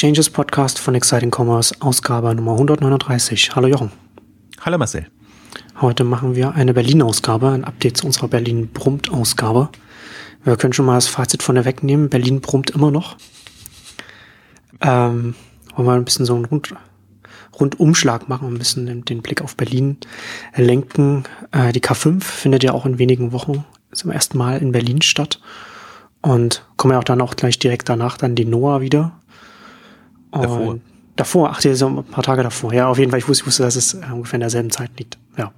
Exchanges Podcast von Exciting Commerce, Ausgabe Nummer 139. Hallo Jochen. Hallo Marcel. Heute machen wir eine Berlin-Ausgabe, ein Update zu unserer Berlin-Brummt-Ausgabe. Wir können schon mal das Fazit von der wegnehmen. Berlin brummt immer noch. Ähm, wollen wir ein bisschen so einen Rund Rundumschlag machen, ein bisschen den, den Blick auf Berlin lenken. Äh, die K5 findet ja auch in wenigen Wochen zum ersten Mal in Berlin statt. Und kommen ja auch dann auch gleich direkt danach dann die Noah wieder. Davor. Davor, ach, so ein paar Tage davor. Ja, auf jeden Fall, ich wusste, ich wusste dass es äh, ungefähr in derselben Zeit liegt. Ja.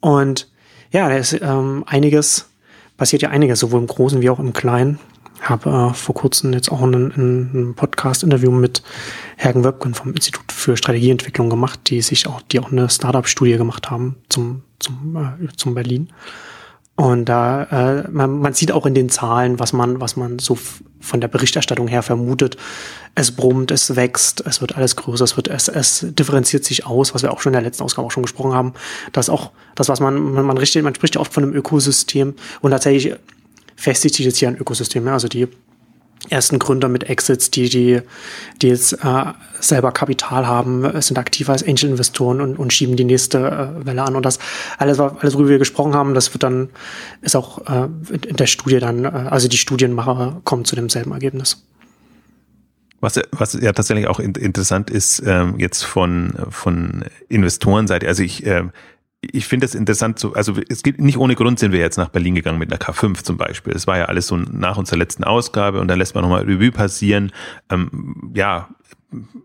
Und ja, da ist ähm, einiges, passiert ja einiges, sowohl im Großen wie auch im Kleinen. Habe äh, vor kurzem jetzt auch ein, ein Podcast-Interview mit Hergen Wöbken vom Institut für Strategieentwicklung gemacht, die sich auch, die auch eine Startup-Studie gemacht haben zum, zum, äh, zum Berlin. Und da äh, man, man sieht auch in den Zahlen, was man, was man so von der Berichterstattung her vermutet. Es brummt, es wächst, es wird alles größer, es wird, es, es differenziert sich aus, was wir auch schon in der letzten Ausgabe auch schon gesprochen haben. Das auch das, was man, man, man richtet, man spricht ja oft von einem Ökosystem und tatsächlich festigt sich jetzt hier ein Ökosystem. Ja? Also die ersten Gründer mit Exits, die, die, die jetzt äh, selber Kapital haben, sind aktiv als Angel-Investoren und, und schieben die nächste äh, Welle an. Und das alles, alles, worüber wir gesprochen haben, das wird dann, ist auch äh, in der Studie dann, äh, also die Studienmacher kommen zu demselben Ergebnis. Was, was ja tatsächlich auch interessant ist, ähm, jetzt von, von Investorenseite, also ich äh, ich finde das interessant, so, also es gibt nicht ohne Grund sind wir jetzt nach Berlin gegangen mit einer K5 zum Beispiel. Es war ja alles so nach unserer letzten Ausgabe und dann lässt man nochmal Revue passieren. Ähm, ja,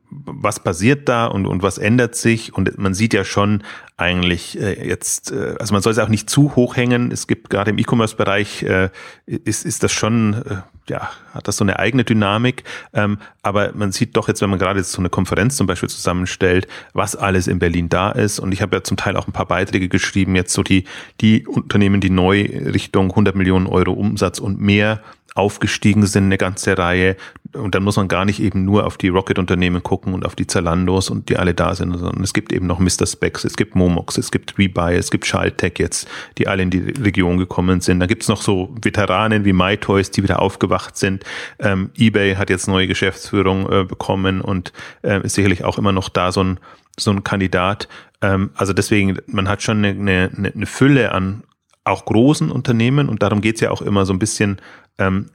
was passiert da und, und was ändert sich? Und man sieht ja schon eigentlich äh, jetzt, äh, also man soll es auch nicht zu hoch hängen. Es gibt gerade im E-Commerce-Bereich äh, ist, ist das schon, ja, hat das so eine eigene Dynamik. Ähm, aber man sieht doch jetzt, wenn man gerade jetzt so eine Konferenz zum Beispiel zusammenstellt, was alles in Berlin da ist. Und ich habe ja zum Teil auch ein paar Beiträge geschrieben, jetzt so die, die Unternehmen, die neu Richtung 100 Millionen Euro Umsatz und mehr aufgestiegen sind, eine ganze Reihe. Und dann muss man gar nicht eben nur auf die Rocket-Unternehmen gucken und auf die Zalandos und die alle da sind, sondern es gibt eben noch Mr. Specs, es gibt Momox, es gibt Rebuy, es gibt Schaltech jetzt, die alle in die Region gekommen sind. Da gibt's noch so Veteranen wie MyToys, die wieder aufgewacht sind. Ähm, eBay hat jetzt neue Geschäftsführung äh, bekommen und äh, ist sicherlich auch immer noch da so ein, so ein Kandidat. Ähm, also deswegen, man hat schon eine, eine, eine Fülle an auch großen Unternehmen und darum geht's ja auch immer so ein bisschen ähm,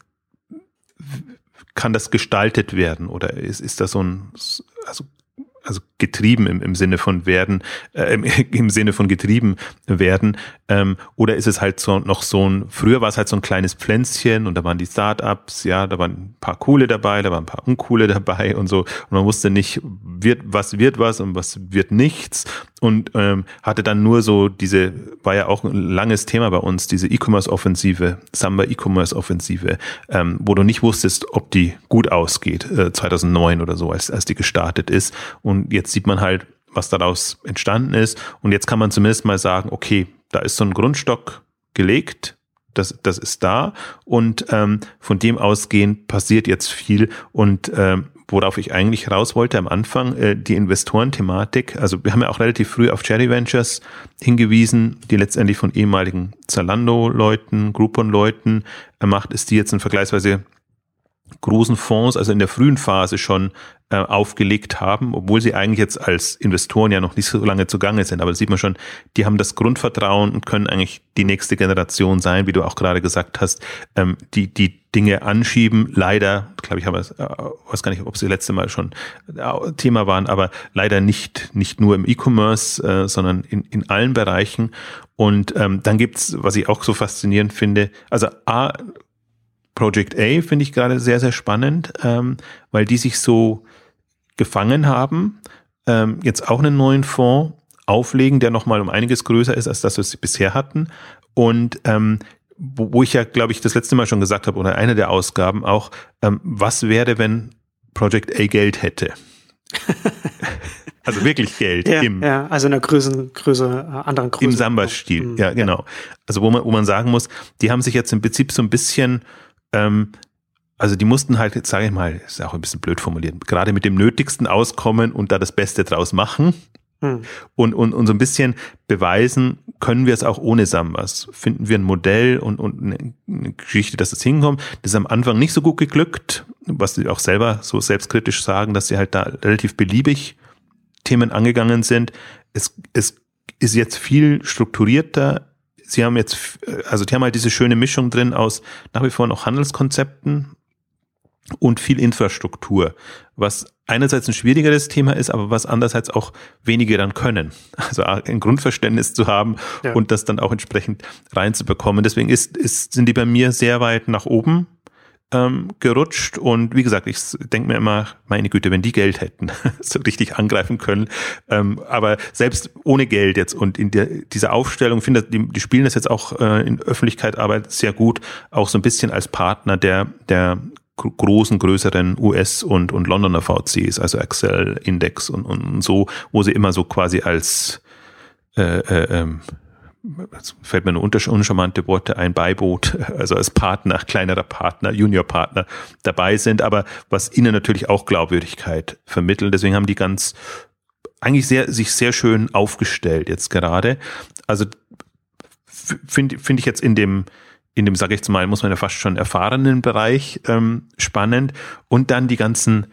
kann das gestaltet werden oder ist, ist das so ein, also also getrieben im, im Sinne von werden, äh, im Sinne von getrieben werden, ähm, oder ist es halt so noch so ein, früher war es halt so ein kleines Pflänzchen und da waren die Startups, ja, da waren ein paar coole dabei, da waren ein paar uncoole dabei und so, und man wusste nicht, wird, was wird was und was wird nichts und ähm, hatte dann nur so diese, war ja auch ein langes Thema bei uns, diese E-Commerce-Offensive, Samba E-Commerce-Offensive, ähm, wo du nicht wusstest, ob die gut ausgeht, äh, 2009 oder so, als, als die gestartet ist. Und jetzt sieht man halt, was daraus entstanden ist. Und jetzt kann man zumindest mal sagen, okay, da ist so ein Grundstock gelegt, das, das ist da. Und ähm, von dem ausgehend passiert jetzt viel. Und ähm, worauf ich eigentlich raus wollte am Anfang, äh, die Investorenthematik. Also wir haben ja auch relativ früh auf Cherry Ventures hingewiesen, die letztendlich von ehemaligen Zalando-Leuten, Groupon-Leuten macht, ist die jetzt ein vergleichsweise großen Fonds, also in der frühen Phase schon äh, aufgelegt haben, obwohl sie eigentlich jetzt als Investoren ja noch nicht so lange zugange sind. Aber da sieht man schon, die haben das Grundvertrauen und können eigentlich die nächste Generation sein, wie du auch gerade gesagt hast, ähm, die die Dinge anschieben. Leider, glaube ich, habe es, äh, weiß gar nicht, ob sie letzte Mal schon äh, Thema waren, aber leider nicht nicht nur im E-Commerce, äh, sondern in, in allen Bereichen. Und ähm, dann gibt's, was ich auch so faszinierend finde, also A, Project A finde ich gerade sehr, sehr spannend, ähm, weil die sich so gefangen haben, ähm, jetzt auch einen neuen Fonds auflegen, der nochmal um einiges größer ist, als das, was sie bisher hatten. Und ähm, wo, wo ich ja, glaube ich, das letzte Mal schon gesagt habe, oder eine der Ausgaben auch, ähm, was wäre, wenn Project A Geld hätte? also wirklich Geld. Ja, im, ja also in einer Größe, Größe äh, anderen Größe. Im Samba-Stil, mhm. ja, genau. Also wo man, wo man sagen muss, die haben sich jetzt im Prinzip so ein bisschen ähm, also die mussten halt, jetzt sage ich mal, ist auch ein bisschen blöd formuliert, gerade mit dem Nötigsten auskommen und da das Beste draus machen. Hm. Und, und, und so ein bisschen beweisen, können wir es auch ohne Sambas. Finden wir ein Modell und, und eine, Geschichte, dass es hinkommt. Das ist am Anfang nicht so gut geglückt. was sie auch selber so selbstkritisch sagen, dass sie halt da relativ beliebig Themen angegangen sind. Es, es ist jetzt viel strukturierter. Sie haben jetzt, also die haben halt diese schöne Mischung drin aus nach wie vor noch Handelskonzepten und viel Infrastruktur, was einerseits ein schwierigeres Thema ist, aber was andererseits auch wenige dann können. Also ein Grundverständnis zu haben ja. und das dann auch entsprechend reinzubekommen. Deswegen ist, ist, sind die bei mir sehr weit nach oben ähm, gerutscht und wie gesagt, ich denke mir immer, meine Güte, wenn die Geld hätten, so richtig angreifen können. Ähm, aber selbst ohne Geld jetzt und in der, dieser Aufstellung, finde die, die spielen das jetzt auch äh, in Öffentlichkeit Arbeit sehr gut, auch so ein bisschen als Partner der, der großen, größeren US- und, und Londoner VCs, also Excel, Index und, und so, wo sie immer so quasi als äh, äh, ähm, fällt mir eine uncharmante Worte ein, Beiboot, also als Partner, kleinerer Partner, Juniorpartner dabei sind, aber was ihnen natürlich auch Glaubwürdigkeit vermitteln. Deswegen haben die ganz eigentlich sehr, sich sehr schön aufgestellt jetzt gerade. Also finde finde ich jetzt in dem, in dem, sage ich jetzt mal, muss man ja fast schon erfahrenen Bereich ähm, spannend. Und dann die ganzen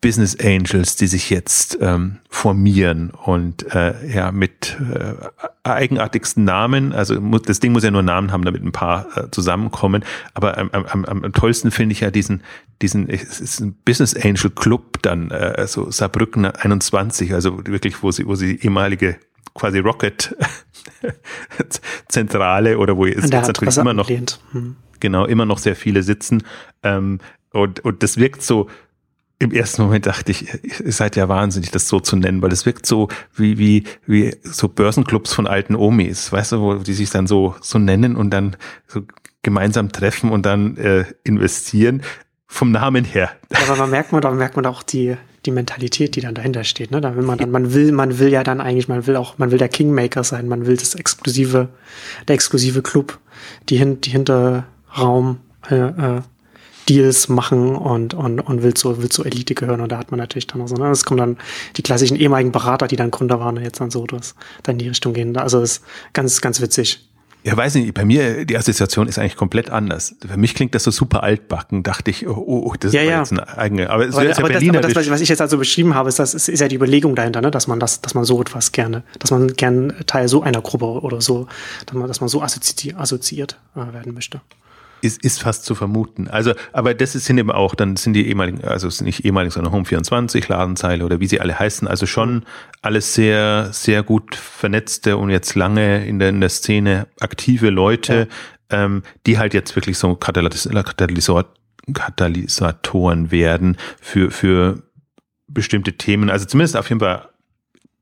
Business Angels, die sich jetzt ähm, formieren und äh, ja mit äh, eigenartigsten Namen, also muss, das Ding muss ja nur Namen haben, damit ein paar äh, zusammenkommen. Aber am, am, am tollsten finde ich ja diesen, diesen, es ist ein Business Angel Club dann, äh, also Saarbrücken 21, also wirklich, wo sie, wo sie ehemalige quasi Rocket Zentrale oder wo jetzt, jetzt natürlich immer noch hm. genau immer noch sehr viele sitzen ähm, und und das wirkt so im ersten Moment dachte ich, ihr seid ja wahnsinnig, das so zu nennen, weil es wirkt so wie, wie, wie so Börsenclubs von alten Omis, weißt du, wo die sich dann so, so nennen und dann so gemeinsam treffen und dann äh, investieren. Vom Namen her. Aber man merkt man, da merkt man auch die, die Mentalität, die dann dahinter steht. Ne? Da will man dann, man will, man will ja dann eigentlich, man will auch, man will der Kingmaker sein, man will das exklusive, der exklusive Club, die, hin, die Hinterraum, äh, äh, Deals machen und, und, und will zur, will zur Elite gehören. Und da hat man natürlich dann auch so, ne? Es kommen dann die klassischen ehemaligen Berater, die dann Gründer waren und jetzt dann so das, dann in die Richtung gehen. Also das ist ganz, ganz witzig. Ja, weiß nicht, bei mir, die Assoziation ist eigentlich komplett anders. Für mich klingt das so super altbacken, dachte ich, oh, oh das ja, ist ja. jetzt eine eigene, aber es aber, ist ja aber Berliner. Das, aber das, was ich jetzt also beschrieben habe, ist, das ist, ist ja die Überlegung dahinter, ne? dass man das, dass man so etwas gerne, dass man gern Teil so einer Gruppe oder so, dass man, dass man so assozi assoziiert äh, werden möchte ist, ist fast zu vermuten. Also, aber das sind eben auch, dann sind die ehemaligen, also es sind nicht ehemalig, sondern Home24, Ladenzeile oder wie sie alle heißen, also schon alles sehr, sehr gut vernetzte und jetzt lange in der, in der Szene aktive Leute, ja. ähm, die halt jetzt wirklich so Katalysor, Katalysatoren werden für, für bestimmte Themen. Also zumindest auf jeden Fall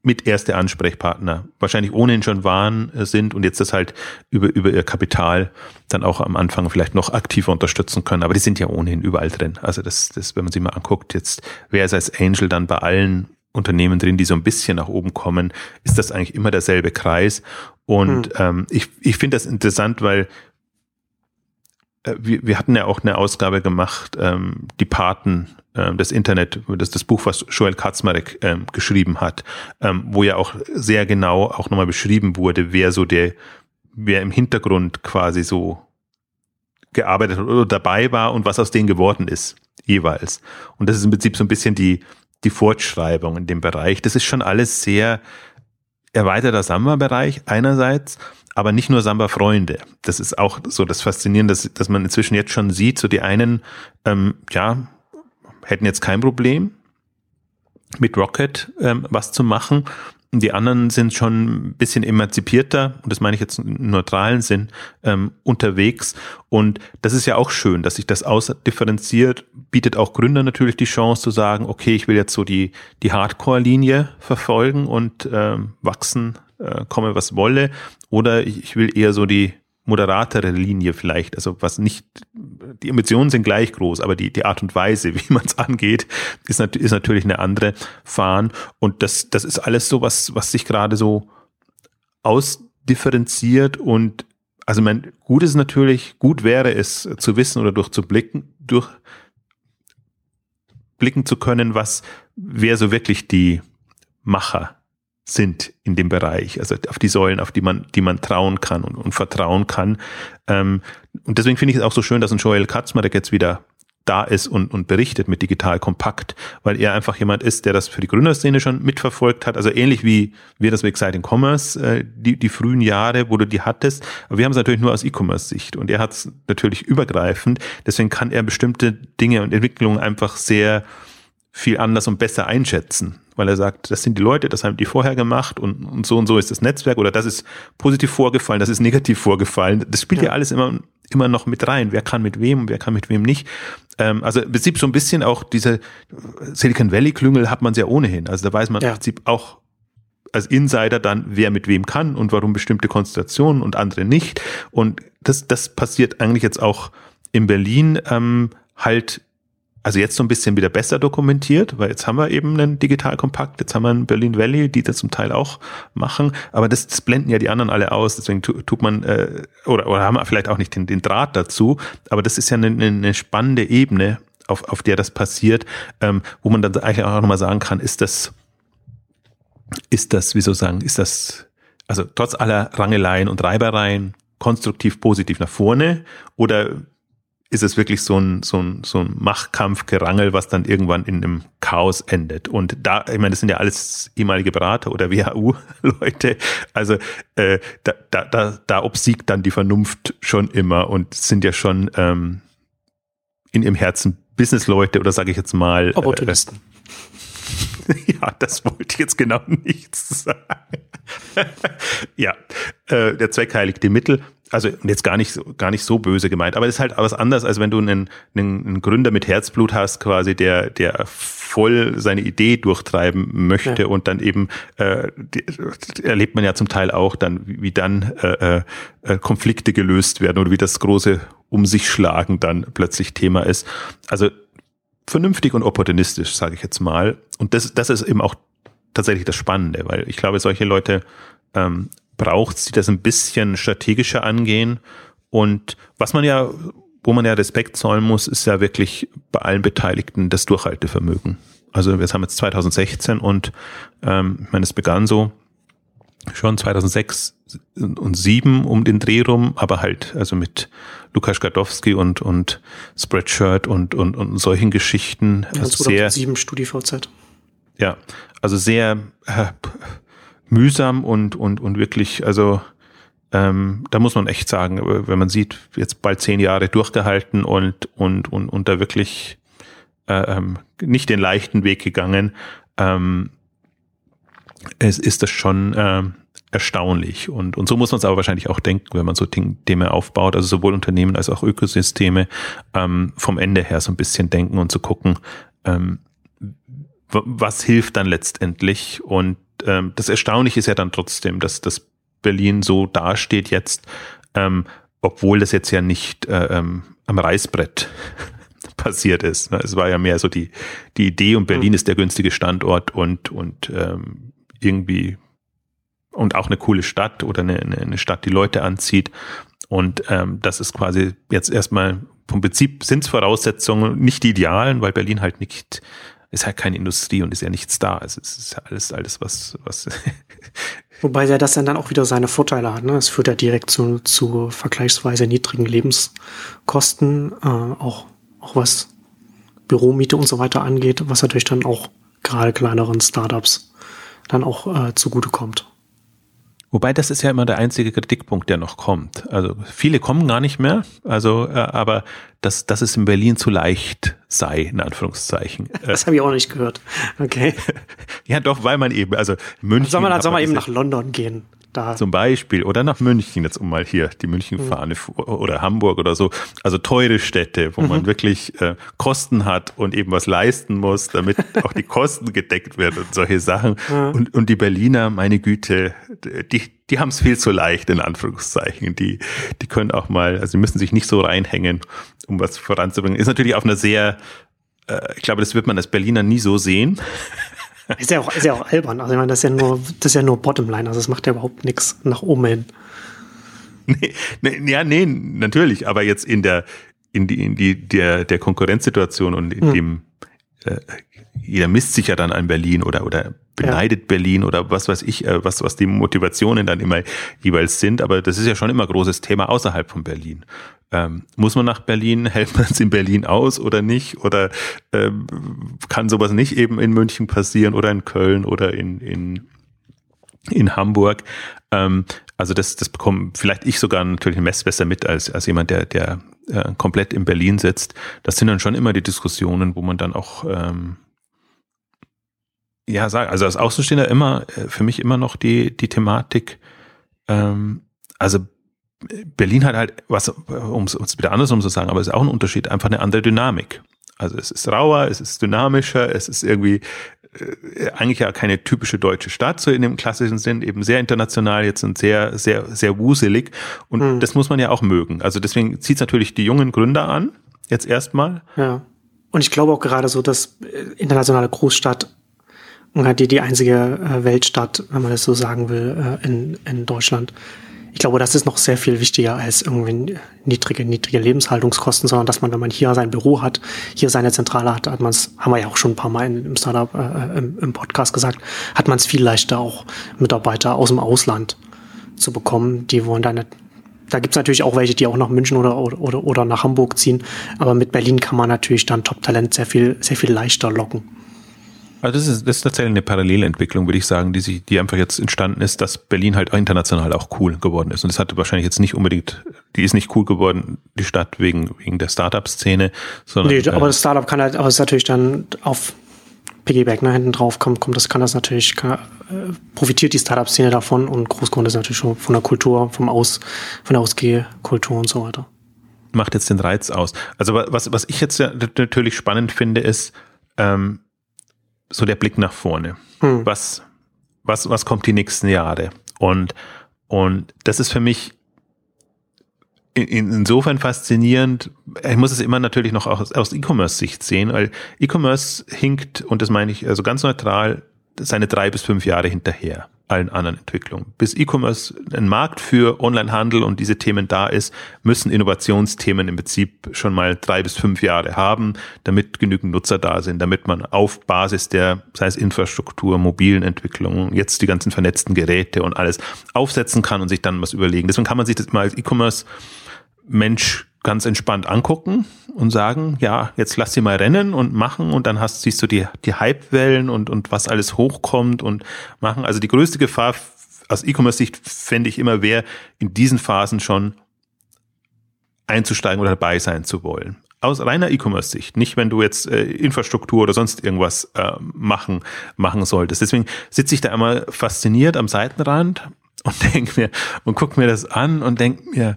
mit erste Ansprechpartner wahrscheinlich ohnehin schon waren, äh, sind und jetzt das halt über, über ihr Kapital dann auch am Anfang vielleicht noch aktiver unterstützen können. Aber die sind ja ohnehin überall drin. Also das, das, wenn man sich mal anguckt, jetzt wer ist als Angel dann bei allen Unternehmen drin, die so ein bisschen nach oben kommen, ist das eigentlich immer derselbe Kreis. Und hm. ähm, ich, ich finde das interessant, weil wir, wir hatten ja auch eine Ausgabe gemacht, ähm, die Paten ähm, das Internet, das das Buch, was Joel Kaczmarek ähm, geschrieben hat, ähm, wo ja auch sehr genau auch nochmal beschrieben wurde, wer so der, wer im Hintergrund quasi so gearbeitet hat oder dabei war und was aus denen geworden ist, jeweils. Und das ist im Prinzip so ein bisschen die, die Fortschreibung in dem Bereich. Das ist schon alles sehr erweiterter Samba-Bereich einerseits, aber nicht nur Samba-Freunde. Das ist auch so das Faszinierende, dass, dass man inzwischen jetzt schon sieht, so die einen, ähm, ja, hätten jetzt kein Problem, mit Rocket ähm, was zu machen. Die anderen sind schon ein bisschen emanzipierter, und das meine ich jetzt im neutralen Sinn, ähm, unterwegs. Und das ist ja auch schön, dass sich das ausdifferenziert, bietet auch Gründer natürlich die Chance zu sagen, okay, ich will jetzt so die, die Hardcore-Linie verfolgen und ähm, wachsen, äh, komme was wolle. Oder ich, ich will eher so die moderatere Linie vielleicht, also was nicht, die Emotionen sind gleich groß, aber die, die Art und Weise, wie man es angeht, ist, nat ist natürlich eine andere Fahren und das, das ist alles so, was, was sich gerade so ausdifferenziert. Und also mein, gut ist natürlich, gut wäre es zu wissen oder durchzublicken, durch blicken zu können, was, wer so wirklich die Macher sind in dem Bereich, also auf die Säulen, auf die man, die man trauen kann und, und vertrauen kann. Ähm, und deswegen finde ich es auch so schön, dass ein Joel Katzmarek jetzt wieder da ist und, und berichtet mit Digital Kompakt, weil er einfach jemand ist, der das für die Gründerszene schon mitverfolgt hat. Also ähnlich wie wir das mit Exciting Commerce, äh, die, die frühen Jahre, wo du die hattest. Aber wir haben es natürlich nur aus E-Commerce-Sicht und er hat es natürlich übergreifend. Deswegen kann er bestimmte Dinge und Entwicklungen einfach sehr viel anders und besser einschätzen, weil er sagt, das sind die Leute, das haben die vorher gemacht und, und so und so ist das Netzwerk oder das ist positiv vorgefallen, das ist negativ vorgefallen. Das spielt ja, ja alles immer, immer noch mit rein. Wer kann mit wem, wer kann mit wem nicht. Ähm, also im Prinzip so ein bisschen auch diese Silicon Valley Klüngel hat man ja ohnehin. Also da weiß man ja. im Prinzip auch als Insider dann, wer mit wem kann und warum bestimmte Konstellationen und andere nicht. Und das, das passiert eigentlich jetzt auch in Berlin ähm, halt also jetzt so ein bisschen wieder besser dokumentiert, weil jetzt haben wir eben einen Digitalkompakt, jetzt haben wir einen Berlin Valley, die das zum Teil auch machen, aber das, das blenden ja die anderen alle aus, deswegen tut man, äh, oder, oder haben wir vielleicht auch nicht den, den Draht dazu, aber das ist ja eine, eine spannende Ebene, auf, auf der das passiert, ähm, wo man dann eigentlich auch nochmal sagen kann, ist das, ist das, wie soll ich sagen, ist das, also trotz aller Rangeleien und Reibereien konstruktiv positiv nach vorne oder ist es wirklich so ein, so ein, so ein Machtkampfgerangel, was dann irgendwann in einem Chaos endet. Und da, ich meine, das sind ja alles ehemalige Berater oder WHU-Leute. Also äh, da, da, da, da obsiegt dann die Vernunft schon immer und sind ja schon ähm, in ihrem Herzen Businessleute oder sage ich jetzt mal. Opportunisten. Äh, ja, das wollte ich jetzt genau nicht sagen. ja, äh, der Zweck heiligt die Mittel also jetzt gar nicht, gar nicht so böse gemeint, aber es ist halt was anderes, als wenn du einen, einen, einen Gründer mit Herzblut hast, quasi, der, der voll seine Idee durchtreiben möchte ja. und dann eben äh, die, erlebt man ja zum Teil auch dann, wie, wie dann äh, äh, Konflikte gelöst werden oder wie das große um sich schlagen dann plötzlich Thema ist. Also vernünftig und opportunistisch, sage ich jetzt mal. Und das, das ist eben auch tatsächlich das Spannende, weil ich glaube, solche Leute ähm, braucht, sie das ein bisschen strategischer angehen. Und was man ja, wo man ja Respekt zollen muss, ist ja wirklich bei allen Beteiligten das Durchhaltevermögen. Also wir haben jetzt 2016 und ähm, ich meine, es begann so schon 2006 und 7 um den Dreh rum, aber halt also mit Lukas Gadowski und und Spreadshirt und und und solchen Geschichten. Ja, also 2007 StudiVZ. Ja, also sehr äh, mühsam und, und, und wirklich, also ähm, da muss man echt sagen, wenn man sieht, jetzt bald zehn Jahre durchgehalten und, und, und, und da wirklich äh, ähm, nicht den leichten Weg gegangen, ähm, es ist das schon äh, erstaunlich. Und, und so muss man es aber wahrscheinlich auch denken, wenn man so Dinge aufbaut, also sowohl Unternehmen als auch Ökosysteme ähm, vom Ende her so ein bisschen denken und zu gucken, ähm, was hilft dann letztendlich und ähm, das Erstaunliche ist ja dann trotzdem, dass das Berlin so dasteht jetzt, ähm, obwohl das jetzt ja nicht äh, ähm, am Reißbrett passiert ist. Ne? Es war ja mehr so die, die Idee und Berlin mhm. ist der günstige Standort und, und ähm, irgendwie und auch eine coole Stadt oder eine, eine Stadt, die Leute anzieht. Und ähm, das ist quasi jetzt erstmal vom Prinzip sind es Voraussetzungen, nicht die idealen, weil Berlin halt nicht ist halt keine Industrie und ist ja nichts da. Also es ist alles, alles was, was. Wobei ja das dann auch wieder seine Vorteile hat. Ne? Es führt ja direkt zu, zu vergleichsweise niedrigen Lebenskosten, äh, auch, auch was Büromiete und so weiter angeht, was natürlich dann auch gerade kleineren Startups dann auch äh, zugutekommt. Wobei das ist ja immer der einzige Kritikpunkt, der noch kommt. Also viele kommen gar nicht mehr, also äh, aber dass, dass es in Berlin zu leicht sei, in Anführungszeichen. Das habe ich auch nicht gehört. Okay. ja, doch, weil man eben, also München. Soll man, dann soll man eben nach London gehen? Da. Zum Beispiel. Oder nach München, jetzt um mal hier die München-Fahne mhm. oder Hamburg oder so. Also teure Städte, wo mhm. man wirklich äh, Kosten hat und eben was leisten muss, damit auch die Kosten gedeckt werden und solche Sachen. Mhm. Und, und die Berliner, meine Güte, die, die haben es viel zu leicht, in Anführungszeichen. Die, die können auch mal, also die müssen sich nicht so reinhängen, um was voranzubringen. Ist natürlich auf einer sehr, äh, ich glaube, das wird man als Berliner nie so sehen. Ist ja auch, ist ja auch albern. Also ich meine, das ist ja nur, das ist ja nur Bottomline. Also es macht ja überhaupt nichts nach oben hin. Nee, nee, ja, nee, natürlich. Aber jetzt in der, in die, in die, der, der Konkurrenzsituation und in hm. dem, äh, jeder misst sich ja dann an Berlin oder, oder beneidet ja. Berlin oder was weiß ich, äh, was, was die Motivationen dann immer jeweils sind. Aber das ist ja schon immer großes Thema außerhalb von Berlin. Ähm, muss man nach Berlin? Hält man es in Berlin aus oder nicht? Oder ähm, kann sowas nicht eben in München passieren oder in Köln oder in, in, in Hamburg? Ähm, also das, das bekommt vielleicht ich sogar natürlich ein besser mit als, als jemand, der, der äh, komplett in Berlin sitzt. Das sind dann schon immer die Diskussionen, wo man dann auch ähm, ja sagen, also als Außenstehender immer äh, für mich immer noch die die Thematik. Ähm, also Berlin hat halt was, um es wieder andersrum zu sagen, aber es ist auch ein Unterschied, einfach eine andere Dynamik. Also es ist rauer, es ist dynamischer, es ist irgendwie äh, eigentlich ja keine typische deutsche Stadt, so in dem klassischen Sinn, eben sehr international jetzt und sehr, sehr, sehr wuselig. Und mhm. das muss man ja auch mögen. Also deswegen zieht es natürlich die jungen Gründer an, jetzt erstmal. Ja. Und ich glaube auch gerade so, dass äh, internationale Großstadt die, die einzige äh, Weltstadt, wenn man das so sagen will, in, in Deutschland ich glaube, das ist noch sehr viel wichtiger als irgendwie niedrige, niedrige Lebenshaltungskosten, sondern dass man, wenn man hier sein Büro hat, hier seine Zentrale hat, hat man es, haben wir ja auch schon ein paar Mal im Startup, äh, im, im, Podcast gesagt, hat man es viel leichter auch Mitarbeiter aus dem Ausland zu bekommen. Die wollen da nicht, da gibt's natürlich auch welche, die auch nach München oder, oder, oder nach Hamburg ziehen, aber mit Berlin kann man natürlich dann Top-Talent sehr viel, sehr viel leichter locken. Also das ist, das ist tatsächlich eine Parallelentwicklung, würde ich sagen, die sich, die einfach jetzt entstanden ist, dass Berlin halt international auch cool geworden ist. Und das hatte wahrscheinlich jetzt nicht unbedingt, die ist nicht cool geworden, die Stadt wegen, wegen der Startup-Szene, sondern. Nee, aber das Startup kann halt, aber es ist natürlich dann auf Piggyback, ne, hinten drauf kommt, kommt, das kann das natürlich, kann, äh, profitiert die Startup-Szene davon und Großgrund ist natürlich schon von der Kultur, vom Aus, von der Ausgehkultur und so weiter. Macht jetzt den Reiz aus. Also was, was ich jetzt ja natürlich spannend finde, ist, ähm, so der Blick nach vorne. Hm. Was, was, was kommt die nächsten Jahre? Und, und das ist für mich in, insofern faszinierend. Ich muss es immer natürlich noch aus, aus E-Commerce-Sicht sehen, weil E-Commerce hinkt, und das meine ich also ganz neutral, seine drei bis fünf Jahre hinterher allen anderen Entwicklungen. Bis E-Commerce ein Markt für Onlinehandel und diese Themen da ist, müssen Innovationsthemen im Prinzip schon mal drei bis fünf Jahre haben, damit genügend Nutzer da sind, damit man auf Basis der, sei es Infrastruktur, mobilen Entwicklungen, jetzt die ganzen vernetzten Geräte und alles aufsetzen kann und sich dann was überlegen. Deswegen kann man sich das mal als E-Commerce Mensch ganz entspannt angucken und sagen, ja, jetzt lass sie mal rennen und machen und dann hast, siehst du die, die Hypewellen und, und was alles hochkommt und machen. Also die größte Gefahr aus E-Commerce-Sicht fände ich immer, wäre in diesen Phasen schon einzusteigen oder dabei sein zu wollen. Aus reiner E-Commerce-Sicht, nicht wenn du jetzt äh, Infrastruktur oder sonst irgendwas äh, machen, machen solltest. Deswegen sitze ich da immer fasziniert am Seitenrand und denke mir und guck mir das an und denke mir,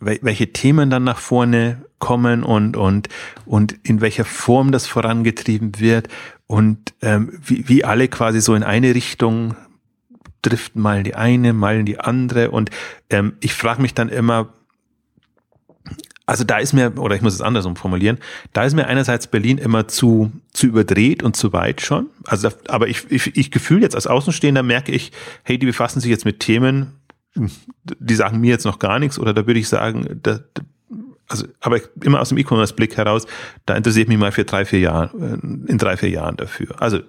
welche Themen dann nach vorne kommen und, und, und in welcher Form das vorangetrieben wird und ähm, wie, wie alle quasi so in eine Richtung driften, mal in die eine, mal in die andere. Und ähm, ich frage mich dann immer, also da ist mir, oder ich muss es andersrum formulieren, da ist mir einerseits Berlin immer zu, zu überdreht und zu weit schon. Also, aber ich, ich, ich gefühl jetzt als Außenstehender merke ich, hey, die befassen sich jetzt mit Themen, die sagen mir jetzt noch gar nichts oder da würde ich sagen, da, also, aber immer aus dem E-Commerce-Blick heraus, da interessiere ich mich mal für drei, vier Jahre, in drei, vier Jahren dafür. Also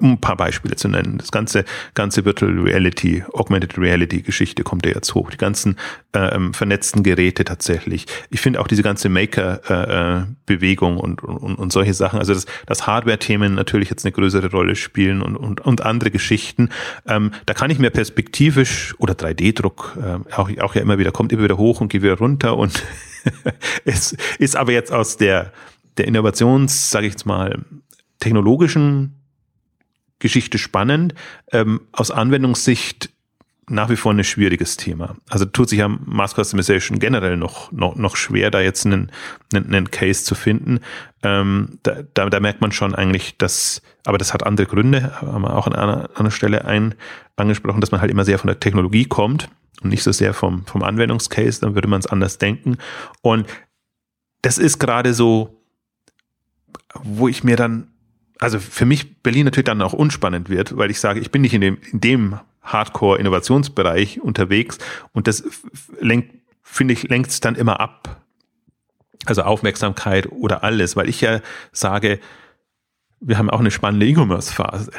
um ein paar Beispiele zu nennen. Das ganze, ganze Virtual Reality, Augmented Reality Geschichte kommt ja jetzt hoch. Die ganzen ähm, vernetzten Geräte tatsächlich. Ich finde auch diese ganze Maker-Bewegung äh, und, und, und solche Sachen, also dass, dass Hardware-Themen natürlich jetzt eine größere Rolle spielen und, und, und andere Geschichten. Ähm, da kann ich mir perspektivisch oder 3D-Druck äh, auch, auch ja immer wieder, kommt immer wieder hoch und geht wieder runter und es ist aber jetzt aus der, der Innovations, sage ich jetzt mal, technologischen Geschichte spannend. Ähm, aus Anwendungssicht nach wie vor ein schwieriges Thema. Also tut sich ja Mass Customization generell noch, noch, noch schwer, da jetzt einen, einen, einen Case zu finden. Ähm, da, da, da merkt man schon eigentlich, dass, aber das hat andere Gründe, haben wir auch an einer, einer Stelle ein, angesprochen, dass man halt immer sehr von der Technologie kommt und nicht so sehr vom, vom Anwendungscase, dann würde man es anders denken. Und das ist gerade so, wo ich mir dann also für mich Berlin natürlich dann auch unspannend wird, weil ich sage, ich bin nicht in dem, in dem Hardcore-Innovationsbereich unterwegs und das lenkt, finde ich, lenkt es dann immer ab. Also Aufmerksamkeit oder alles, weil ich ja sage, wir haben auch eine spannende E-Commerce-Phase.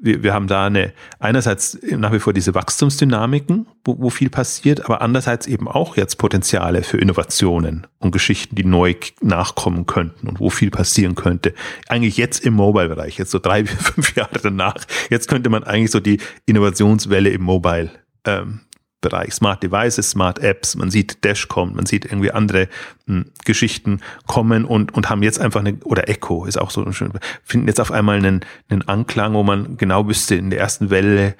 Wir, wir haben da eine, einerseits nach wie vor diese Wachstumsdynamiken, wo, wo viel passiert, aber andererseits eben auch jetzt Potenziale für Innovationen und Geschichten, die neu nachkommen könnten und wo viel passieren könnte. Eigentlich jetzt im Mobile-Bereich, jetzt so drei, fünf Jahre danach, jetzt könnte man eigentlich so die Innovationswelle im Mobile ähm, Bereich, Smart Devices, Smart Apps, man sieht Dash kommt, man sieht irgendwie andere mh, hm, Geschichten kommen und, und haben jetzt einfach eine, oder Echo ist auch so finden jetzt auf einmal einen, einen Anklang, wo man genau wüsste, in der ersten Welle,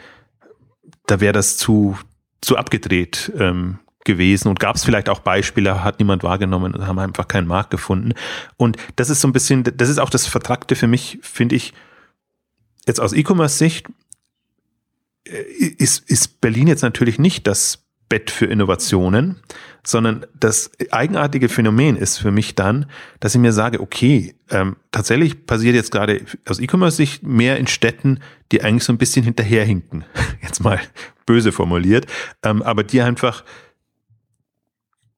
da wäre das zu, zu abgedreht ähm, gewesen und gab es vielleicht auch Beispiele, hat niemand wahrgenommen und haben einfach keinen Markt gefunden. Und das ist so ein bisschen, das ist auch das Vertragte für mich, finde ich, jetzt aus E-Commerce-Sicht, ist, ist Berlin jetzt natürlich nicht das Bett für Innovationen, sondern das eigenartige Phänomen ist für mich dann, dass ich mir sage, okay, ähm, tatsächlich passiert jetzt gerade aus E-Commerce-Sicht mehr in Städten, die eigentlich so ein bisschen hinterherhinken, jetzt mal böse formuliert, ähm, aber die einfach,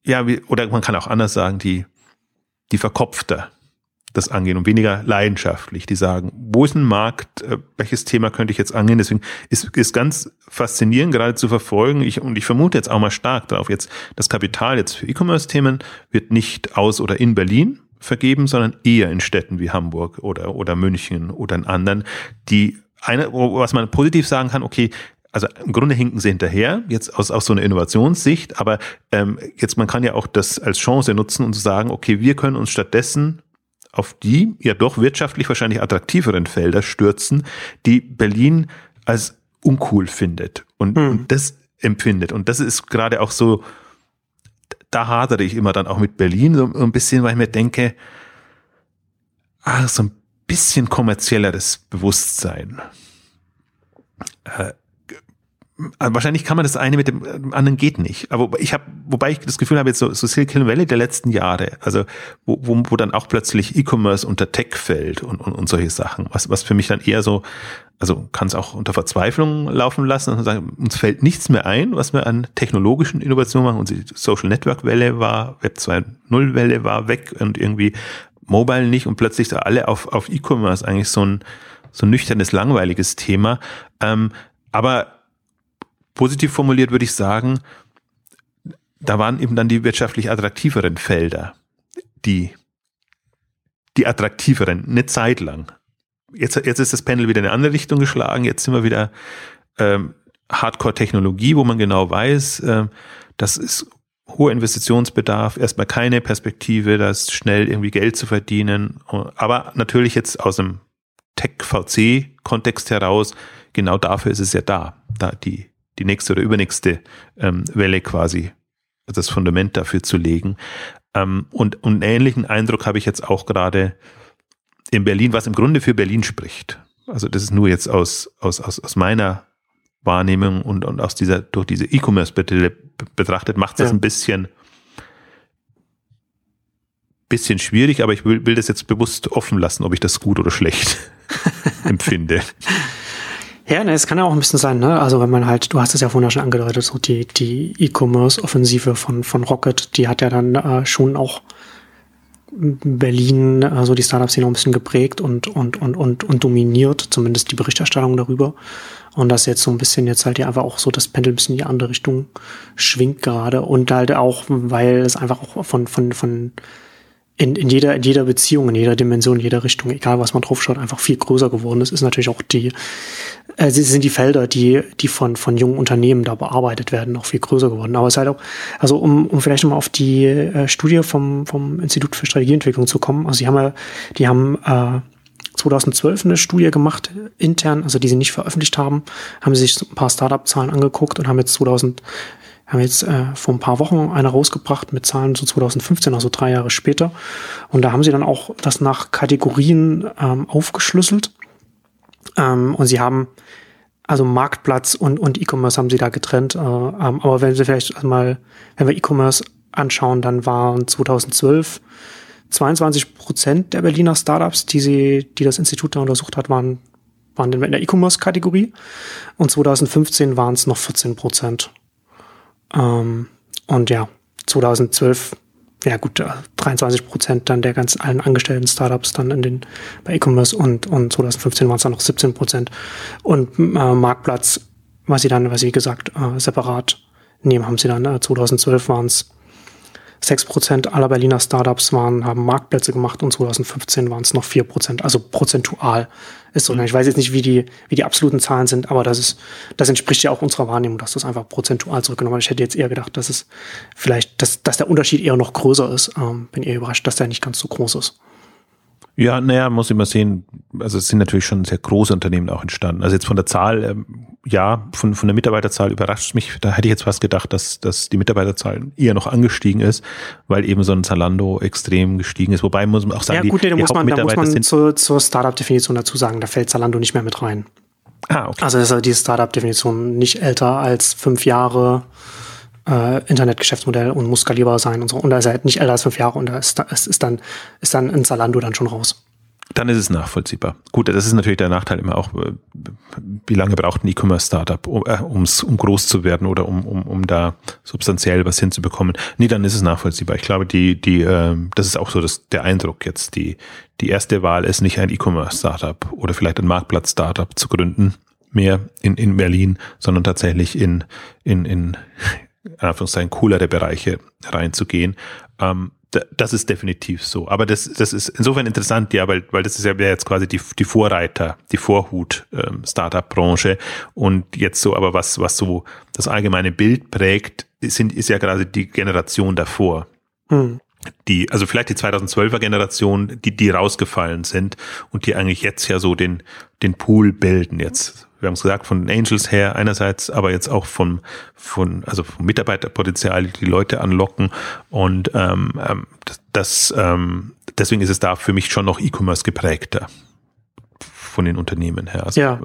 ja, wie, oder man kann auch anders sagen, die, die verkopfter das angehen und weniger leidenschaftlich. Die sagen, wo ist ein Markt, äh, welches Thema könnte ich jetzt angehen? Deswegen ist, ist ganz faszinierend gerade zu verfolgen. Ich, und ich vermute jetzt auch mal stark darauf, jetzt das Kapital jetzt für E-Commerce-Themen wird nicht aus oder in Berlin vergeben, sondern eher in Städten wie Hamburg oder, oder München oder in anderen, die eine, was man positiv sagen kann, okay, also im Grunde hinken sie hinterher, jetzt aus, aus so einer Innovationssicht, aber ähm, jetzt man kann ja auch das als Chance nutzen und zu sagen, okay, wir können uns stattdessen auf die ja doch wirtschaftlich wahrscheinlich attraktiveren Felder stürzen, die Berlin als uncool findet und, hm. und das empfindet. Und das ist gerade auch so, da hadere ich immer dann auch mit Berlin so ein bisschen, weil ich mir denke, ah, so ein bisschen kommerzielleres Bewusstsein. Äh, also wahrscheinlich kann man das eine mit dem anderen geht nicht. Aber ich habe, wobei ich das Gefühl habe, jetzt so, so Silicon Valley der letzten Jahre, also wo, wo, wo dann auch plötzlich E-Commerce unter Tech fällt und, und, und solche Sachen, was, was für mich dann eher so, also kann es auch unter Verzweiflung laufen lassen und sagen, uns fällt nichts mehr ein, was wir an technologischen Innovationen machen. Unsere Social Network Welle war, Web 2.0 Welle war weg und irgendwie Mobile nicht und plötzlich da alle auf, auf E-Commerce eigentlich so ein, so ein nüchternes, langweiliges Thema. Ähm, aber Positiv formuliert würde ich sagen, da waren eben dann die wirtschaftlich attraktiveren Felder, die, die attraktiveren, eine Zeit lang. Jetzt, jetzt ist das Panel wieder in eine andere Richtung geschlagen, jetzt sind wir wieder ähm, Hardcore-Technologie, wo man genau weiß, äh, das ist hoher Investitionsbedarf, erstmal keine Perspektive, das schnell irgendwie Geld zu verdienen, aber natürlich jetzt aus dem Tech-VC-Kontext heraus, genau dafür ist es ja da, da die die nächste oder übernächste ähm, Welle quasi das Fundament dafür zu legen. Ähm, und, und einen ähnlichen Eindruck habe ich jetzt auch gerade in Berlin, was im Grunde für Berlin spricht. Also das ist nur jetzt aus, aus, aus, aus meiner Wahrnehmung und, und aus dieser, durch diese E-Commerce-Brille betrachtet, macht das ja. ein bisschen, bisschen schwierig, aber ich will, will das jetzt bewusst offen lassen, ob ich das gut oder schlecht empfinde. Ja, ne, es kann ja auch ein bisschen sein, ne? Also wenn man halt, du hast es ja vorhin schon angedeutet, so die, die E-Commerce-Offensive von, von Rocket, die hat ja dann äh, schon auch Berlin, also die Startup-Szene ein bisschen geprägt und, und, und, und, und dominiert, zumindest die Berichterstattung darüber. Und das jetzt so ein bisschen jetzt halt ja einfach auch so das Pendel ein bisschen in die andere Richtung schwingt gerade. Und halt auch, weil es einfach auch von, von, von in, in, jeder, in jeder Beziehung, in jeder Dimension, in jeder Richtung, egal was man drauf schaut, einfach viel größer geworden ist, ist natürlich auch die, äh, sind die Felder, die, die von, von jungen Unternehmen da bearbeitet werden, auch viel größer geworden. Aber es ist halt auch, also um, um vielleicht nochmal auf die äh, Studie vom, vom Institut für Strategieentwicklung zu kommen, also die haben ja, die haben äh, 2012 eine Studie gemacht, intern, also die sie nicht veröffentlicht haben, haben sie sich ein paar Startup-Zahlen angeguckt und haben jetzt 2000 haben jetzt äh, vor ein paar Wochen eine rausgebracht mit Zahlen so 2015, also drei Jahre später. Und da haben sie dann auch das nach Kategorien ähm, aufgeschlüsselt. Ähm, und sie haben also Marktplatz und, und E-Commerce haben sie da getrennt. Äh, ähm, aber wenn Sie vielleicht mal, wenn wir E-Commerce anschauen, dann waren 2012 22 Prozent der Berliner Startups, die sie, die das Institut da untersucht hat, waren waren in der E-Commerce-Kategorie und 2015 waren es noch 14 Prozent. Ähm, und ja, 2012 ja gut, 23 Prozent dann der ganz allen angestellten Startups dann in den bei E-Commerce und, und 2015 waren es dann noch 17 Prozent. Und äh, Marktplatz, was sie dann, was sie gesagt, äh, separat nehmen, haben sie dann, äh, 2012 waren es 6% aller Berliner Startups waren, haben Marktplätze gemacht und 2015 waren es noch 4%, also prozentual ist so. Mhm. Ich weiß jetzt nicht, wie die, wie die absoluten Zahlen sind, aber das ist, das entspricht ja auch unserer Wahrnehmung, dass das einfach prozentual zurückgenommen wird. Ich hätte jetzt eher gedacht, dass es vielleicht, dass, dass der Unterschied eher noch größer ist. Ähm, bin eher überrascht, dass der nicht ganz so groß ist. Ja, naja, muss ich mal sehen. Also es sind natürlich schon sehr große Unternehmen auch entstanden. Also jetzt von der Zahl, ähm, ja, von, von der Mitarbeiterzahl überrascht mich. Da hätte ich jetzt fast gedacht, dass, dass die Mitarbeiterzahl eher noch angestiegen ist, weil eben so ein Zalando extrem gestiegen ist. Wobei muss man auch sagen, ja, gut, die, da, muss man, da muss man zur, zur Startup-Definition dazu sagen, da fällt Zalando nicht mehr mit rein. Ah, okay. Also ist die Startup-Definition nicht älter als fünf Jahre äh, Internetgeschäftsmodell und muss skalierbar sein und so. Und da ist er halt nicht älter als fünf Jahre und da ist, ist, ist, dann, ist dann ein Zalando dann schon raus. Dann ist es nachvollziehbar. Gut, das ist natürlich der Nachteil immer auch, äh, wie lange braucht ein E-Commerce-Startup, um, äh, um groß zu werden oder um, um, um da substanziell was hinzubekommen. Nee, dann ist es nachvollziehbar. Ich glaube, die, die, äh, das ist auch so das, der Eindruck jetzt. Die, die erste Wahl ist nicht ein E-Commerce-Startup oder vielleicht ein Marktplatz-Startup zu gründen, mehr in, in Berlin, sondern tatsächlich in, in, in, in Anführungszeichen coolere Bereiche reinzugehen. Ähm, das ist definitiv so. Aber das, das ist insofern interessant, ja, weil, weil das ist ja jetzt quasi die, die Vorreiter, die Vorhut-Startup-Branche. Ähm, und jetzt so, aber was, was so das allgemeine Bild prägt, sind, ist ja gerade die Generation davor. Hm. Die, also vielleicht die 2012er Generation, die, die rausgefallen sind und die eigentlich jetzt ja so den, den Pool bilden jetzt wir haben es gesagt, von den Angels her einerseits, aber jetzt auch vom, von, also vom Mitarbeiterpotenzial, die Leute anlocken und ähm, ähm das, das ähm, deswegen ist es da für mich schon noch E-Commerce geprägter von den Unternehmen her. Also, ja.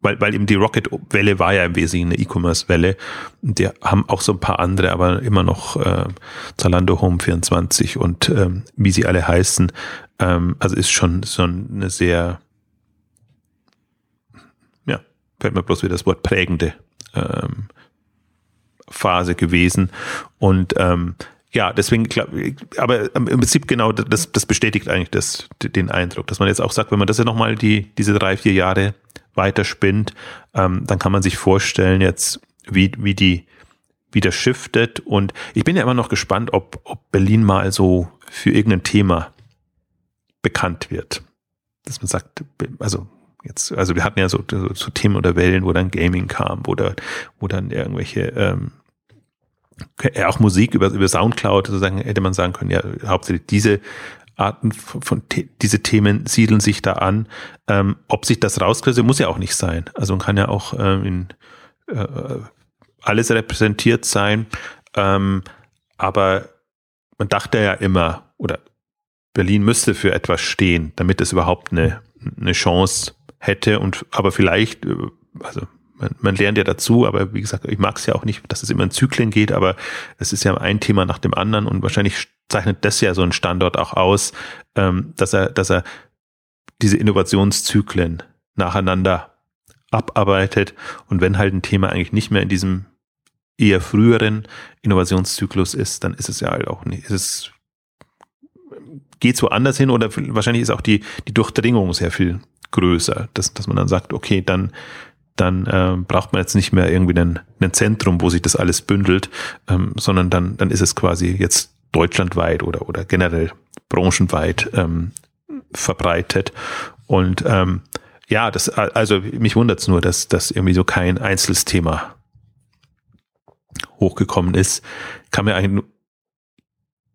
Weil, weil eben die Rocket-Welle war ja im Wesentlichen eine E-Commerce-Welle. Die haben auch so ein paar andere, aber immer noch äh, Zalando Home 24 und ähm, wie sie alle heißen. Ähm, also ist schon so eine sehr fällt mir bloß wieder das Wort prägende ähm, Phase gewesen. Und ähm, ja, deswegen, glaub, aber im Prinzip genau, das, das bestätigt eigentlich das, den Eindruck, dass man jetzt auch sagt, wenn man das ja nochmal die, diese drei, vier Jahre weiterspinnt, ähm, dann kann man sich vorstellen jetzt, wie, wie die, wie das shiftet. Und ich bin ja immer noch gespannt, ob, ob Berlin mal so für irgendein Thema bekannt wird. Dass man sagt, also Jetzt, also wir hatten ja so, so, so Themen oder Wellen, wo dann Gaming kam, wo, da, wo dann irgendwelche ähm, ja, auch Musik über, über Soundcloud sozusagen hätte man sagen können, ja, hauptsächlich diese Arten von, von diese Themen siedeln sich da an. Ähm, ob sich das rauskristallisiert, muss ja auch nicht sein. Also man kann ja auch ähm, in äh, alles repräsentiert sein. Ähm, aber man dachte ja immer, oder Berlin müsste für etwas stehen, damit es überhaupt eine, eine Chance hätte und aber vielleicht, äh, also man, man lernt ja dazu, aber wie gesagt, ich mag es ja auch nicht, dass es immer in Zyklen geht, aber es ist ja ein Thema nach dem anderen und wahrscheinlich zeichnet das ja so ein Standort auch aus, ähm, dass er, dass er diese Innovationszyklen nacheinander abarbeitet und wenn halt ein Thema eigentlich nicht mehr in diesem eher früheren Innovationszyklus ist, dann ist es ja halt auch nicht, ist es geht so anders hin oder wahrscheinlich ist auch die, die Durchdringung sehr viel größer, dass, dass man dann sagt, okay, dann, dann äh, braucht man jetzt nicht mehr irgendwie ein, Zentrum, wo sich das alles bündelt, ähm, sondern dann, dann ist es quasi jetzt deutschlandweit oder, oder generell branchenweit ähm, verbreitet. Und ähm, ja, das, also mich wundert es nur, dass, dass irgendwie so kein einzelnes Thema hochgekommen ist. Kann mir eigentlich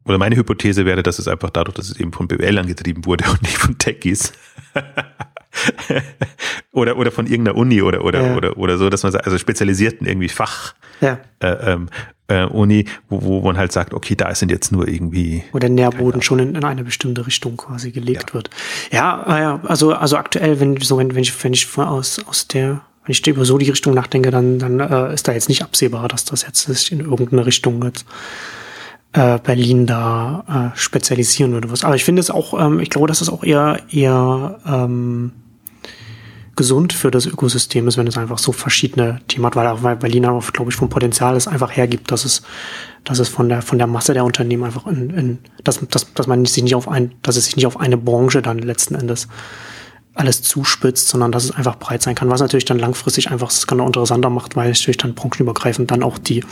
oder meine Hypothese wäre, dass es einfach dadurch, dass es eben von BWL angetrieben wurde und nicht von Techies, oder, oder von irgendeiner Uni oder, oder, ja. oder, oder so, dass man sagt, also spezialisierten irgendwie Fach, ja. äh, ähm, äh, Uni, wo, wo man halt sagt, okay, da sind jetzt nur irgendwie. Wo der Nährboden schon in, in eine bestimmte Richtung quasi gelegt ja. wird. Ja, ah also, also aktuell, wenn, so, wenn, wenn ich, wenn ich aus, aus der, wenn ich über so die Richtung nachdenke, dann, dann äh, ist da jetzt nicht absehbar, dass das jetzt sich in irgendeine Richtung jetzt äh, Berlin da äh, spezialisieren würde was. Aber ich finde es auch, ähm, ich glaube, dass es auch eher eher ähm, gesund für das Ökosystem ist, wenn es einfach so verschiedene Themen hat, weil auch Berlin auch, glaube ich, vom Potenzial es einfach hergibt, dass es, dass es von der von der Masse der Unternehmen einfach in, in dass, dass, dass man sich nicht auf ein, dass es sich nicht auf eine Branche dann letzten Endes alles zuspitzt, sondern dass es einfach breit sein kann, was natürlich dann langfristig einfach das Ganze interessanter macht, weil natürlich dann branchenübergreifend dann auch die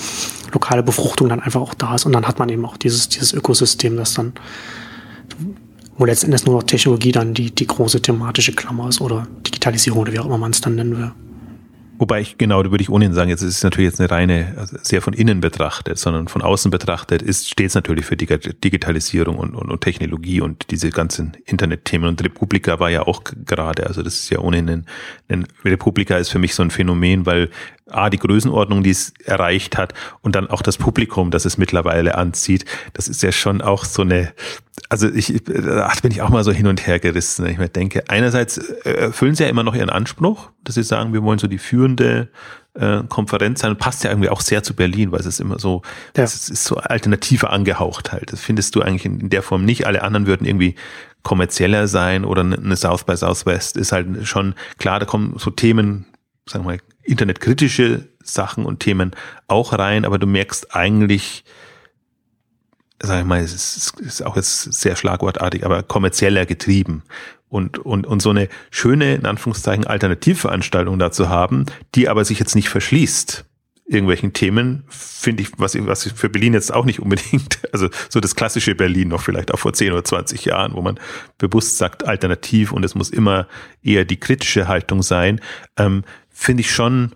lokale Befruchtung dann einfach auch da ist und dann hat man eben auch dieses, dieses Ökosystem, das dann wo letztendlich nur noch Technologie dann die, die große thematische Klammer ist oder Digitalisierung oder wie auch immer man es dann nennen will. Wobei ich, genau, da würde ich ohnehin sagen, jetzt ist es natürlich jetzt eine reine, also sehr von innen betrachtet, sondern von außen betrachtet ist, steht es natürlich für Digitalisierung und, und, und Technologie und diese ganzen Internetthemen. Und Republika war ja auch gerade, also das ist ja ohnehin ein, ein Republika ist für mich so ein Phänomen, weil A, die Größenordnung, die es erreicht hat und dann auch das Publikum, das es mittlerweile anzieht, das ist ja schon auch so eine, also ich, da bin ich auch mal so hin und her gerissen. Ich mir denke, einerseits äh, erfüllen sie ja immer noch ihren Anspruch, dass sie sagen, wir wollen so die führende äh, Konferenz sein, passt ja irgendwie auch sehr zu Berlin, weil es ist immer so, ja. es ist so alternativer angehaucht halt. Das findest du eigentlich in, in der Form nicht. Alle anderen würden irgendwie kommerzieller sein oder eine South by Southwest ist halt schon klar, da kommen so Themen, sagen wir mal, internetkritische Sachen und Themen auch rein, aber du merkst eigentlich, sag ich mal, es ist, ist auch jetzt sehr schlagwortartig, aber kommerzieller getrieben. Und, und, und so eine schöne, in Anführungszeichen, Alternativveranstaltung dazu haben, die aber sich jetzt nicht verschließt irgendwelchen Themen, finde ich, was, was für Berlin jetzt auch nicht unbedingt, also so das klassische Berlin noch vielleicht auch vor 10 oder 20 Jahren, wo man bewusst sagt, alternativ und es muss immer eher die kritische Haltung sein, ähm, finde ich schon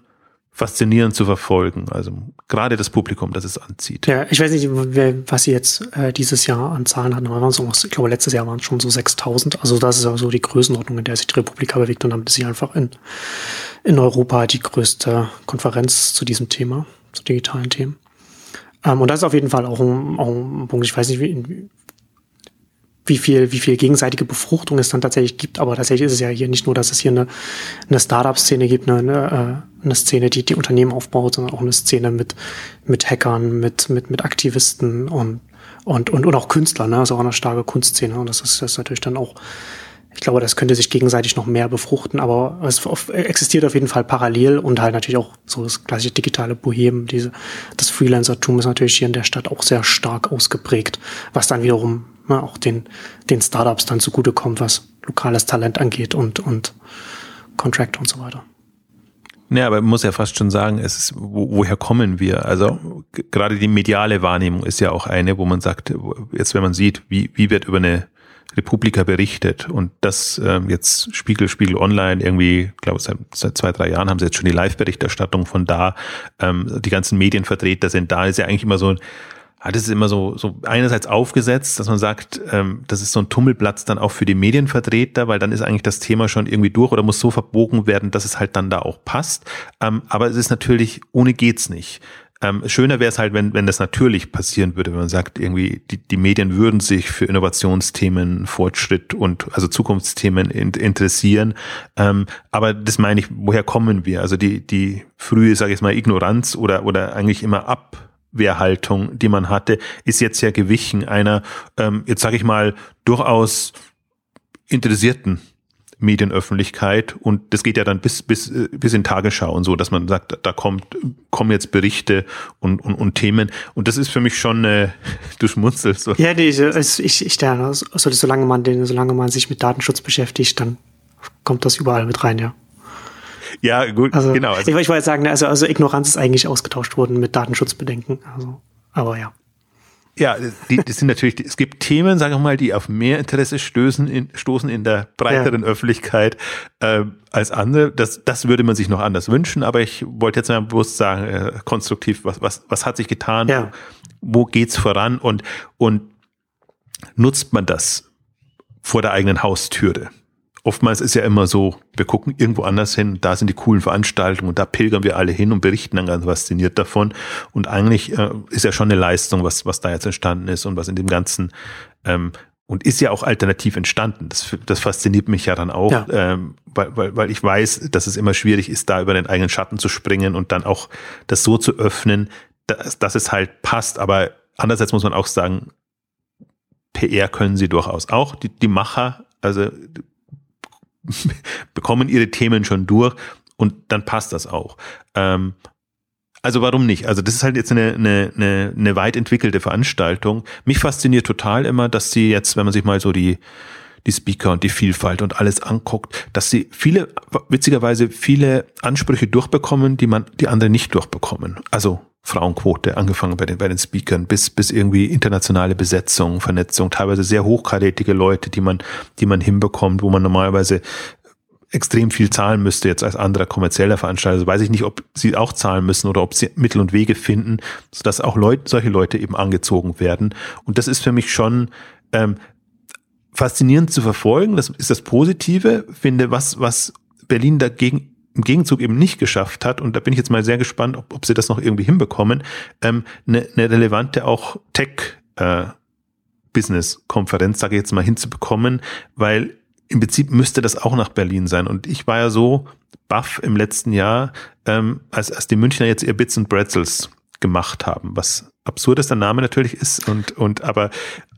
faszinierend zu verfolgen. Also gerade das Publikum, das es anzieht. Ja, ich weiß nicht, was sie jetzt äh, dieses Jahr an Zahlen hatten, aber so, ich glaube, letztes Jahr waren es schon so 6000. Also das ist auch so die Größenordnung, in der sich die Republika bewegt und damit ist sie einfach in, in Europa die größte Konferenz zu diesem Thema, zu digitalen Themen. Ähm, und das ist auf jeden Fall auch ein, auch ein Punkt. Ich weiß nicht, wie, wie viel, wie viel gegenseitige Befruchtung es dann tatsächlich gibt. Aber tatsächlich ist es ja hier nicht nur, dass es hier eine, eine Startup-Szene gibt, eine, eine, äh, eine Szene, die die Unternehmen aufbaut, sondern auch eine Szene mit, mit Hackern, mit, mit, mit Aktivisten und, und, und, und auch Künstlern, ne? Also auch eine starke Kunstszene. Und das ist, das ist natürlich dann auch, ich glaube, das könnte sich gegenseitig noch mehr befruchten, aber es existiert auf jeden Fall parallel und halt natürlich auch so das klassische digitale Bohem, diese, das Freelancertum ist natürlich hier in der Stadt auch sehr stark ausgeprägt, was dann wiederum ne, auch den, den Startups dann zugutekommt, was lokales Talent angeht und, und Contract und so weiter. Ja, aber man muss ja fast schon sagen, es ist, wo, woher kommen wir? Also gerade die mediale Wahrnehmung ist ja auch eine, wo man sagt, jetzt wenn man sieht, wie, wie wird über eine Republika berichtet und das ähm, jetzt Spiegel, Spiegel Online irgendwie, glaube seit, seit zwei, drei Jahren haben sie jetzt schon die Live-Berichterstattung von da, ähm, die ganzen Medienvertreter sind da, ist ja eigentlich immer so ein hat es immer so, so einerseits aufgesetzt, dass man sagt, ähm, das ist so ein Tummelplatz dann auch für die Medienvertreter, weil dann ist eigentlich das Thema schon irgendwie durch oder muss so verbogen werden, dass es halt dann da auch passt. Ähm, aber es ist natürlich, ohne geht's nicht. Ähm, schöner wäre es halt, wenn, wenn das natürlich passieren würde, wenn man sagt, irgendwie, die, die Medien würden sich für Innovationsthemen, Fortschritt und also Zukunftsthemen in, interessieren. Ähm, aber das meine ich, woher kommen wir? Also die, die frühe, sage ich mal, Ignoranz oder, oder eigentlich immer ab Abwehrhaltung, die man hatte, ist jetzt ja gewichen einer, ähm, jetzt sage ich mal, durchaus interessierten Medienöffentlichkeit und das geht ja dann bis bis äh, bis in Tagesschau und so, dass man sagt, da kommt kommen jetzt Berichte und und, und Themen und das ist für mich schon äh, du schmunzelst. So. Ja, diese, ich ich da also solange man den solange man sich mit Datenschutz beschäftigt, dann kommt das überall mit rein, ja. Ja, gut, also, genau. Also, ich, ich wollte sagen, also, also Ignoranz ist eigentlich ausgetauscht worden mit Datenschutzbedenken. Also, aber ja. Ja, die, das sind natürlich, es gibt Themen, sagen wir mal, die auf mehr Interesse stößen in, stoßen in der breiteren ja. Öffentlichkeit äh, als andere. Das, das würde man sich noch anders wünschen, aber ich wollte jetzt mal bewusst sagen, äh, konstruktiv, was, was, was hat sich getan? Ja. Wo geht's voran und, und nutzt man das vor der eigenen Haustüre? Oftmals ist ja immer so, wir gucken irgendwo anders hin, da sind die coolen Veranstaltungen und da pilgern wir alle hin und berichten dann ganz fasziniert davon. Und eigentlich äh, ist ja schon eine Leistung, was, was da jetzt entstanden ist und was in dem Ganzen ähm, und ist ja auch alternativ entstanden. Das, das fasziniert mich ja dann auch, ja. Ähm, weil, weil, weil ich weiß, dass es immer schwierig ist, da über den eigenen Schatten zu springen und dann auch das so zu öffnen, dass, dass es halt passt. Aber andererseits muss man auch sagen, PR können sie durchaus auch, die, die Macher, also bekommen ihre Themen schon durch und dann passt das auch. Ähm, also warum nicht? Also das ist halt jetzt eine, eine, eine, eine weit entwickelte Veranstaltung. Mich fasziniert total immer, dass sie jetzt, wenn man sich mal so die die Speaker und die Vielfalt und alles anguckt, dass sie viele, witzigerweise viele Ansprüche durchbekommen, die man, die andere nicht durchbekommen. Also Frauenquote, angefangen bei den, bei den Speakern, bis, bis irgendwie internationale Besetzung, Vernetzung, teilweise sehr hochkarätige Leute, die man, die man hinbekommt, wo man normalerweise extrem viel zahlen müsste jetzt als anderer kommerzieller Veranstalter. Also weiß ich nicht, ob sie auch zahlen müssen oder ob sie Mittel und Wege finden, sodass auch Leute, solche Leute eben angezogen werden. Und das ist für mich schon ähm, faszinierend zu verfolgen. Das ist das Positive. Finde, was, was Berlin dagegen im Gegenzug eben nicht geschafft hat, und da bin ich jetzt mal sehr gespannt, ob, ob sie das noch irgendwie hinbekommen, ähm, eine, eine relevante auch Tech- äh, Business-Konferenz, sage ich jetzt mal, hinzubekommen, weil im Prinzip müsste das auch nach Berlin sein. Und ich war ja so baff im letzten Jahr, ähm, als, als die Münchner jetzt ihr Bits and Pretzels gemacht haben, was absurd ist der Name natürlich ist und und aber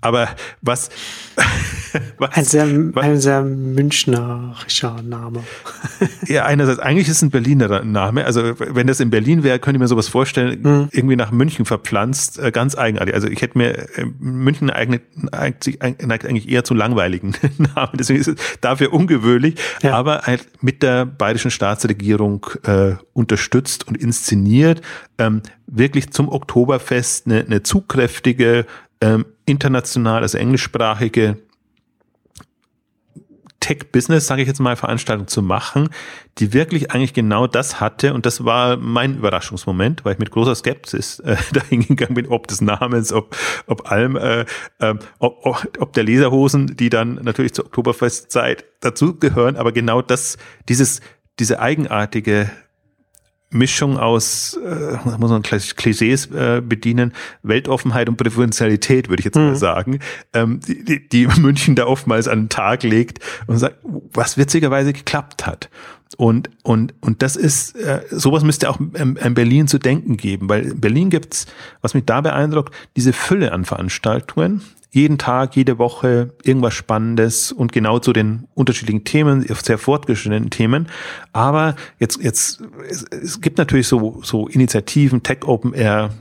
aber was, was ein sehr was, ein sehr Münchnerischer Name ja einerseits eigentlich ist es ein Berliner Name also wenn das in Berlin wäre könnte ich mir sowas vorstellen mhm. irgendwie nach München verpflanzt äh, ganz eigenartig also ich hätte mir äh, München eignet eigentlich, eigentlich eher zu langweiligen Namen deswegen ist es dafür ungewöhnlich ja. aber halt mit der bayerischen Staatsregierung äh, unterstützt und inszeniert ähm, wirklich zum Oktoberfest eine, eine zugkräftige, ähm, international, also englischsprachige Tech-Business, sage ich jetzt mal, Veranstaltung zu machen, die wirklich eigentlich genau das hatte. Und das war mein Überraschungsmoment, weil ich mit großer Skepsis äh, dahin gegangen bin, ob des Namens, ob, ob allem, äh, äh, ob, ob der Leserhosen, die dann natürlich zur Oktoberfestzeit dazugehören. Aber genau das, dieses, diese eigenartige Mischung aus, äh, muss man Klischees äh, bedienen, Weltoffenheit und Präferenzialität, würde ich jetzt mhm. mal sagen, ähm, die, die München da oftmals an den Tag legt und sagt, was witzigerweise geklappt hat. Und, und, und das ist, äh, sowas müsste auch in, in Berlin zu denken geben, weil in Berlin gibt's, was mich da beeindruckt, diese Fülle an Veranstaltungen, jeden Tag, jede Woche irgendwas Spannendes und genau zu den unterschiedlichen Themen, sehr fortgeschrittenen Themen. Aber jetzt, jetzt, es, es gibt natürlich so, so Initiativen, Tech Open Air,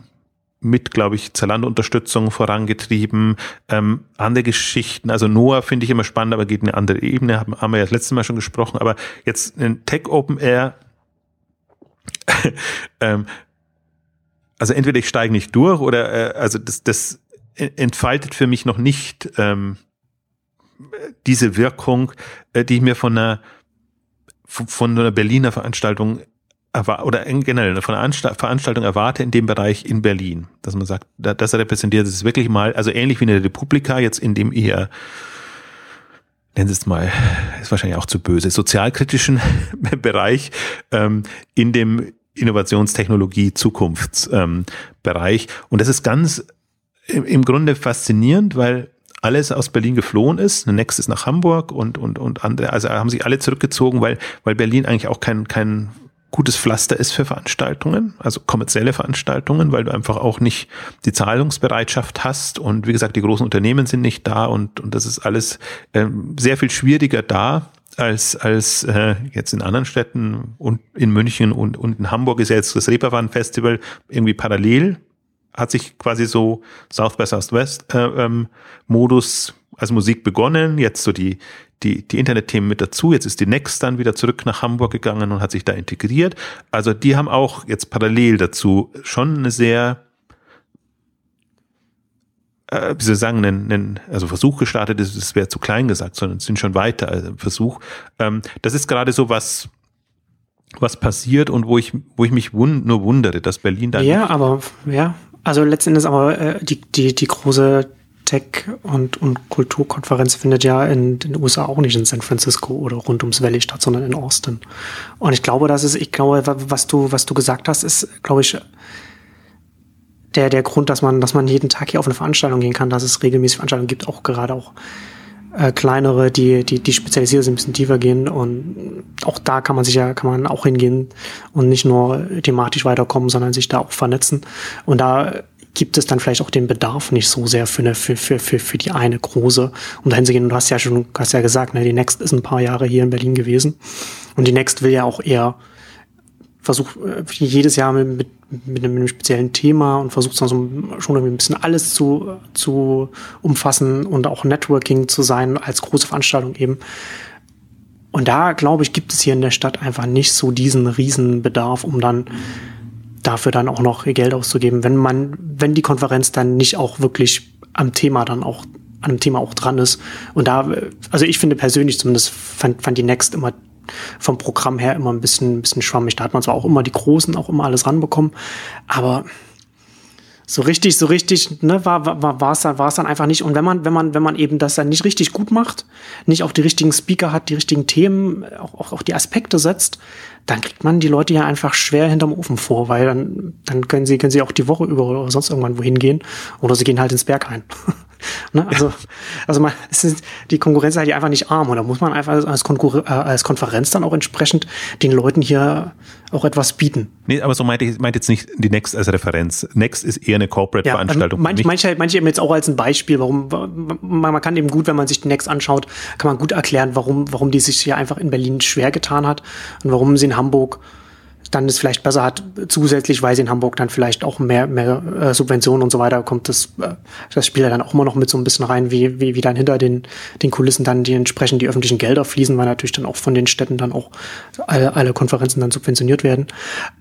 mit, glaube ich, Zalando-Unterstützung vorangetrieben. Ähm, andere Geschichten, also Noah finde ich immer spannend, aber geht in eine andere Ebene, haben, haben wir ja das letzte Mal schon gesprochen. Aber jetzt ein Tech Open Air, ähm, also entweder ich steige nicht durch oder äh, also das, das entfaltet für mich noch nicht ähm, diese Wirkung, äh, die ich mir von einer von einer Berliner Veranstaltung oder generell von einer Veranstaltung erwarte in dem Bereich in Berlin, dass man sagt, das repräsentiert es wirklich mal, also ähnlich wie eine Republika jetzt in dem eher nennen Sie es mal, ist wahrscheinlich auch zu böse, sozialkritischen Bereich, ähm, in dem Innovationstechnologie Zukunftsbereich. Ähm, Und das ist ganz im Grunde faszinierend, weil alles aus Berlin geflohen ist. Next ist nach Hamburg und, und, und andere, also haben sich alle zurückgezogen, weil, weil Berlin eigentlich auch kein, kein gutes Pflaster ist für Veranstaltungen, also kommerzielle Veranstaltungen, weil du einfach auch nicht die Zahlungsbereitschaft hast und wie gesagt, die großen Unternehmen sind nicht da und, und das ist alles ähm, sehr viel schwieriger da als, als äh, jetzt in anderen Städten und in München und, und in Hamburg ist ja jetzt das Reeperbahn Festival irgendwie parallel hat sich quasi so South by Southwest äh, ähm, Modus als Musik begonnen, jetzt so die, die, die Internetthemen mit dazu. Jetzt ist die Next dann wieder zurück nach Hamburg gegangen und hat sich da integriert. Also die haben auch jetzt parallel dazu schon eine sehr, äh, wie soll ich sagen, einen, einen also Versuch gestartet. Das, das wäre zu klein gesagt, sondern sind schon weiter also Versuch. Ähm, das ist gerade so was, was passiert und wo ich, wo ich mich wund nur wundere, dass Berlin da. Ja, aber ja, also letztendlich aber äh, die, die, die große Tech- und, und Kulturkonferenz findet ja in den USA auch nicht in San Francisco oder rund ums Valley statt, sondern in Austin. Und ich glaube, das ist, ich glaube, was du, was du gesagt hast, ist, glaube ich, der, der Grund, dass man, dass man jeden Tag hier auf eine Veranstaltung gehen kann, dass es regelmäßig Veranstaltungen gibt, auch gerade auch äh, kleinere, die, die, die spezialisiert sind, ein bisschen tiefer gehen. Und auch da kann man sich ja, kann man auch hingehen und nicht nur thematisch weiterkommen, sondern sich da auch vernetzen. Und da gibt es dann vielleicht auch den Bedarf nicht so sehr für, eine, für, für, für, für die eine große, um dahin zu gehen. Du hast ja schon, hast ja gesagt, ne, die Next ist ein paar Jahre hier in Berlin gewesen. Und die Next will ja auch eher versucht äh, jedes Jahr mit, mit, mit, einem, speziellen Thema und versucht dann so schon irgendwie ein bisschen alles zu, zu umfassen und auch Networking zu sein als große Veranstaltung eben. Und da, glaube ich, gibt es hier in der Stadt einfach nicht so diesen riesen Bedarf, um dann dafür dann auch noch Geld auszugeben, wenn man, wenn die Konferenz dann nicht auch wirklich am Thema dann auch, an einem Thema auch dran ist. Und da, also ich finde persönlich zumindest fand, fand die Next immer vom Programm her immer ein bisschen, ein bisschen schwammig. Da hat man zwar auch immer die Großen auch immer alles ranbekommen, aber so richtig, so richtig, ne, war, war, war es dann, war es dann einfach nicht. Und wenn man, wenn man, wenn man eben das dann nicht richtig gut macht, nicht auch die richtigen Speaker hat, die richtigen Themen, auch, auch, auch die Aspekte setzt, dann kriegt man die Leute ja einfach schwer hinterm Ofen vor, weil dann, dann können sie, können sie auch die Woche über oder sonst irgendwann wohin gehen oder sie gehen halt ins Berg ein. Ne? Also, also man, ist, die Konkurrenz ist halt einfach nicht arm und da muss man einfach als, Konkur äh, als Konferenz dann auch entsprechend den Leuten hier auch etwas bieten. Nee, aber so meinte ich meinte jetzt nicht die Next als Referenz. Next ist eher eine Corporate-Veranstaltung. Ja, manche, manche, manche eben jetzt auch als ein Beispiel, warum man, man kann eben gut, wenn man sich die Next anschaut, kann man gut erklären, warum, warum die sich hier einfach in Berlin schwer getan hat und warum sie in Hamburg dann es vielleicht besser hat, zusätzlich, weil sie in Hamburg dann vielleicht auch mehr, mehr äh, Subventionen und so weiter kommt, das, äh, das spielt ja dann auch immer noch mit so ein bisschen rein, wie, wie, wie dann hinter den, den Kulissen dann die entsprechend die öffentlichen Gelder fließen, weil natürlich dann auch von den Städten dann auch alle, alle Konferenzen dann subventioniert werden.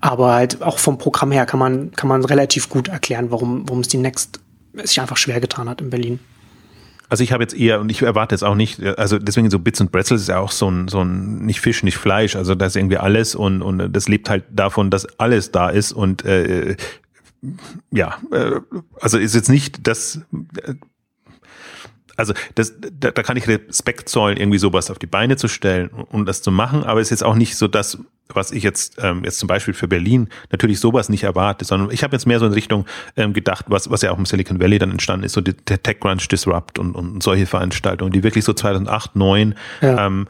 Aber halt auch vom Programm her kann man, kann man relativ gut erklären, warum, warum es die Next sich einfach schwer getan hat in Berlin. Also ich habe jetzt eher, und ich erwarte jetzt auch nicht, also deswegen so Bits und Pretzels ist ja auch so ein, so ein, nicht Fisch, nicht Fleisch, also da ist irgendwie alles und, und das lebt halt davon, dass alles da ist und äh, ja, äh, also ist jetzt nicht das, äh, also das, da, da kann ich Respekt zollen, irgendwie sowas auf die Beine zu stellen und das zu machen, aber es ist jetzt auch nicht so das, was ich jetzt ähm, jetzt zum Beispiel für Berlin natürlich sowas nicht erwarte, sondern ich habe jetzt mehr so in Richtung ähm, gedacht, was was ja auch im Silicon Valley dann entstanden ist, so die, der Tech Crunch Disrupt und, und solche Veranstaltungen, die wirklich so 2008, 2009 ja. ähm,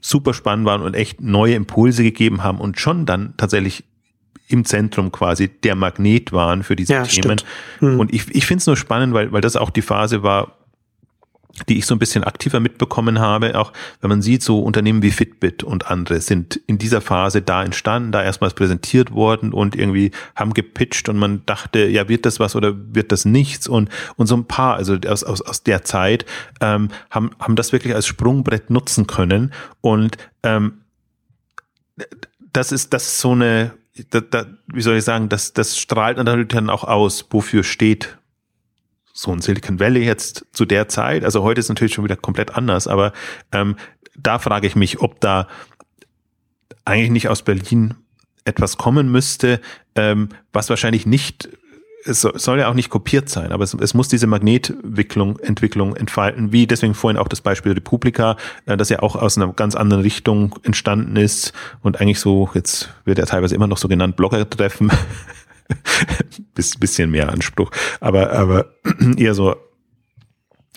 super spannend waren und echt neue Impulse gegeben haben und schon dann tatsächlich im Zentrum quasi der Magnet waren für diese ja, Themen. Hm. Und ich, ich finde es nur spannend, weil, weil das auch die Phase war, die ich so ein bisschen aktiver mitbekommen habe, auch wenn man sieht, so Unternehmen wie Fitbit und andere sind in dieser Phase da entstanden, da erstmals präsentiert worden und irgendwie haben gepitcht und man dachte, ja, wird das was oder wird das nichts? Und, und so ein paar, also aus, aus, aus der Zeit, ähm, haben, haben das wirklich als Sprungbrett nutzen können. Und ähm, das ist, das ist so eine, da, da, wie soll ich sagen, das, das strahlt natürlich dann auch aus, wofür steht so ein Silicon Valley jetzt zu der Zeit, also heute ist natürlich schon wieder komplett anders, aber ähm, da frage ich mich, ob da eigentlich nicht aus Berlin etwas kommen müsste, ähm, was wahrscheinlich nicht, es soll ja auch nicht kopiert sein, aber es, es muss diese Magnetwicklung, Entwicklung entfalten, wie deswegen vorhin auch das Beispiel Republika, äh, das ja auch aus einer ganz anderen Richtung entstanden ist und eigentlich so, jetzt wird er teilweise immer noch so genannt, Blogger-Treffen bisschen mehr Anspruch, aber, aber eher so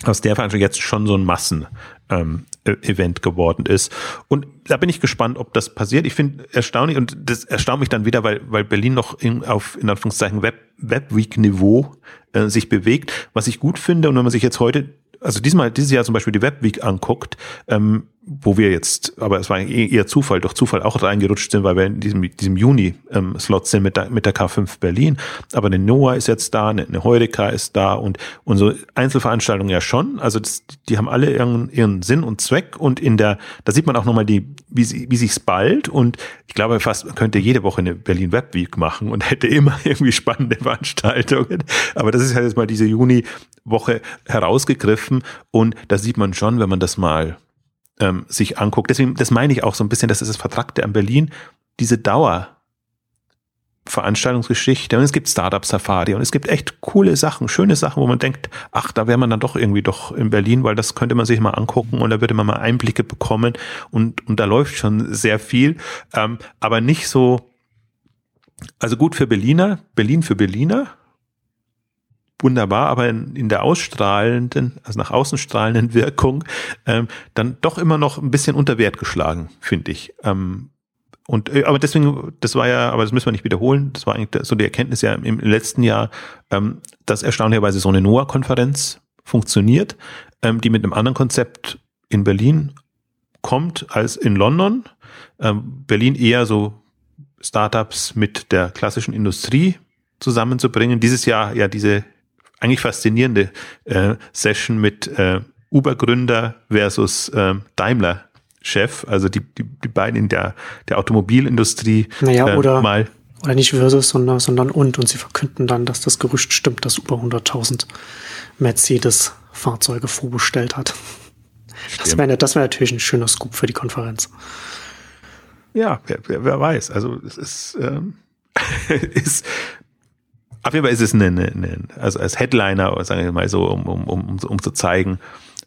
aus der Veranstaltung jetzt schon so ein Massen ähm, e-, Event geworden ist. Und da bin ich gespannt, ob das passiert. Ich finde erstaunlich und das erstaunt mich dann wieder, weil, weil Berlin noch in, auf in Anführungszeichen Web, Webweek-Niveau äh, sich bewegt, was ich gut finde. Und wenn man sich jetzt heute also diesmal, dieses Jahr zum Beispiel die Webweek anguckt, ähm, wo wir jetzt, aber es war eher Zufall, durch Zufall auch reingerutscht sind, weil wir in diesem, diesem Juni-Slot ähm, sind mit der, mit der K5 Berlin. Aber eine Noah ist jetzt da, eine, eine Heureka ist da und unsere Einzelveranstaltungen ja schon. Also das, die haben alle ihren, ihren Sinn und Zweck und in der, da sieht man auch nochmal die, wie, sie, wie sich's bald und ich glaube fast, man könnte jede Woche eine Berlin Webweek machen und hätte immer irgendwie spannende Veranstaltungen. Aber das ist halt jetzt mal diese Juni-Woche herausgegriffen und da sieht man schon, wenn man das mal ähm, sich anguckt. Deswegen, das meine ich auch so ein bisschen, das ist das Vertragte an Berlin, diese Dauer. Veranstaltungsgeschichte und es gibt Startup Safari und es gibt echt coole Sachen, schöne Sachen, wo man denkt, ach, da wäre man dann doch irgendwie doch in Berlin, weil das könnte man sich mal angucken und da würde man mal Einblicke bekommen und, und da läuft schon sehr viel, ähm, aber nicht so, also gut für Berliner, Berlin für Berliner, wunderbar, aber in, in der ausstrahlenden, also nach außen strahlenden Wirkung, ähm, dann doch immer noch ein bisschen unter Wert geschlagen, finde ich. Ähm, und äh, aber deswegen, das war ja, aber das müssen wir nicht wiederholen. Das war eigentlich so die Erkenntnis ja im letzten Jahr, ähm, dass erstaunlicherweise so eine NOAA-Konferenz funktioniert, ähm, die mit einem anderen Konzept in Berlin kommt als in London. Ähm, Berlin eher so Startups mit der klassischen Industrie zusammenzubringen. Dieses Jahr ja diese eigentlich faszinierende äh, Session mit äh, Uber-Gründer versus äh, Daimler-Chef, also die, die, die beiden in der, der Automobilindustrie naja, äh, oder, mal. Oder nicht versus, sondern, sondern und. Und sie verkünden dann, dass das Gerücht stimmt, dass Uber 100.000 Mercedes-Fahrzeuge vorbestellt hat. Das wäre das wär natürlich ein schöner Scoop für die Konferenz. Ja, wer, wer, wer weiß. Also es ist, ähm, ist auf jeden Fall ist es eine, eine, eine also als Headliner, sagen wir mal so, um, um, um, um zu zeigen,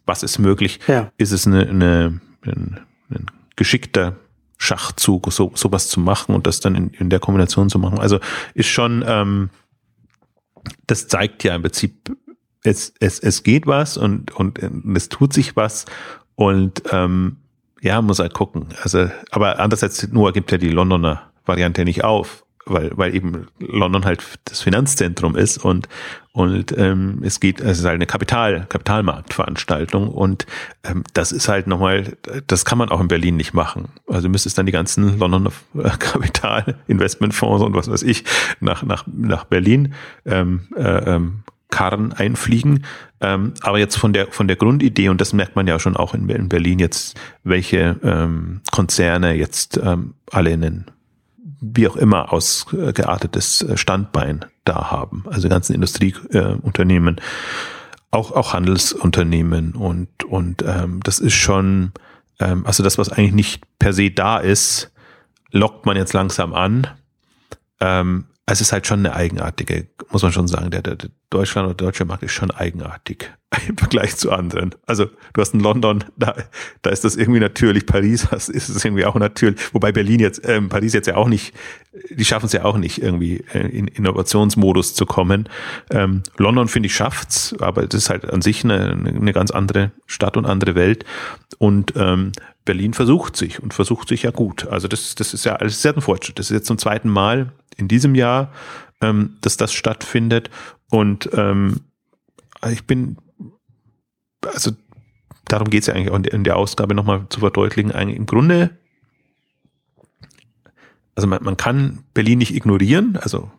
was ist möglich, ja. ist es eine, eine, ein, ein geschickter Schachzug, so sowas zu machen und das dann in, in der Kombination zu machen. Also ist schon, ähm, das zeigt ja im Prinzip, es, es, es geht was und, und es tut sich was und ähm, ja, muss halt gucken. Also, aber andererseits nur gibt ja die Londoner Variante nicht auf weil, weil eben London halt das Finanzzentrum ist und, und ähm, es geht, es ist halt eine Kapital, Kapitalmarktveranstaltung und ähm, das ist halt nochmal, das kann man auch in Berlin nicht machen. Also müsstest dann die ganzen Londoner Kapitalinvestmentfonds und was weiß ich nach, nach, nach Berlin ähm, äh, ähm, Karren einfliegen. Ähm, aber jetzt von der von der Grundidee und das merkt man ja schon auch in, in Berlin jetzt, welche ähm, Konzerne jetzt ähm, alle in den wie auch immer ausgeartetes Standbein da haben. Also ganzen Industrieunternehmen, äh, auch, auch Handelsunternehmen und, und ähm, das ist schon, ähm, also das, was eigentlich nicht per se da ist, lockt man jetzt langsam an. Ähm, es ist halt schon eine eigenartige, muss man schon sagen, der, der, der Deutschland oder deutsche Markt ist schon eigenartig im Vergleich zu anderen. Also du hast in London, da, da ist das irgendwie natürlich, Paris ist es irgendwie auch natürlich, wobei Berlin jetzt, ähm, Paris jetzt ja auch nicht, die schaffen es ja auch nicht, irgendwie äh, in Innovationsmodus zu kommen. Ähm, London, finde ich, schafft's, aber das ist halt an sich eine, eine ganz andere Stadt und andere Welt. Und ähm, Berlin versucht sich und versucht sich ja gut. Also das, das ist ja alles sehr ein Fortschritt. Das ist jetzt zum zweiten Mal in diesem Jahr, ähm, dass das stattfindet. Und ähm, ich bin, also darum geht es ja eigentlich auch in der Ausgabe nochmal zu verdeutlichen, eigentlich im Grunde, also man, man kann Berlin nicht ignorieren, also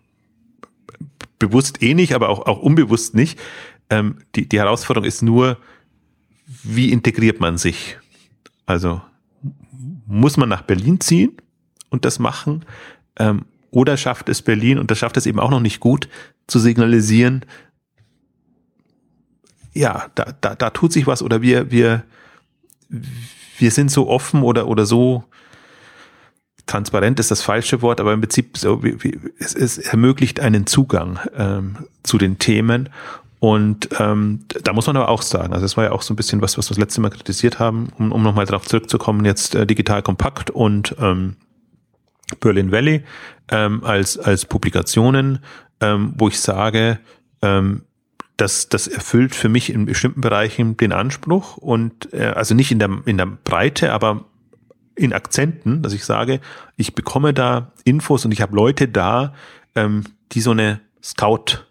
bewusst eh nicht, aber auch, auch unbewusst nicht. Ähm, die, die Herausforderung ist nur, wie integriert man sich? Also muss man nach Berlin ziehen und das machen? Ähm, oder schafft es Berlin, und das schafft es eben auch noch nicht gut, zu signalisieren, ja, da, da, da tut sich was oder wir, wir, wir sind so offen oder, oder so transparent ist das falsche Wort, aber im Prinzip so, wie, wie, es, es ermöglicht einen Zugang ähm, zu den Themen. Und ähm, da muss man aber auch sagen, also es war ja auch so ein bisschen was, was wir das letzte Mal kritisiert haben, um, um nochmal darauf zurückzukommen, jetzt äh, digital kompakt und ähm, Berlin Valley ähm, als, als Publikationen, ähm, wo ich sage, ähm, das, das erfüllt für mich in bestimmten Bereichen den Anspruch und äh, also nicht in der, in der Breite, aber in Akzenten, dass ich sage, ich bekomme da Infos und ich habe Leute da, ähm, die so eine Scout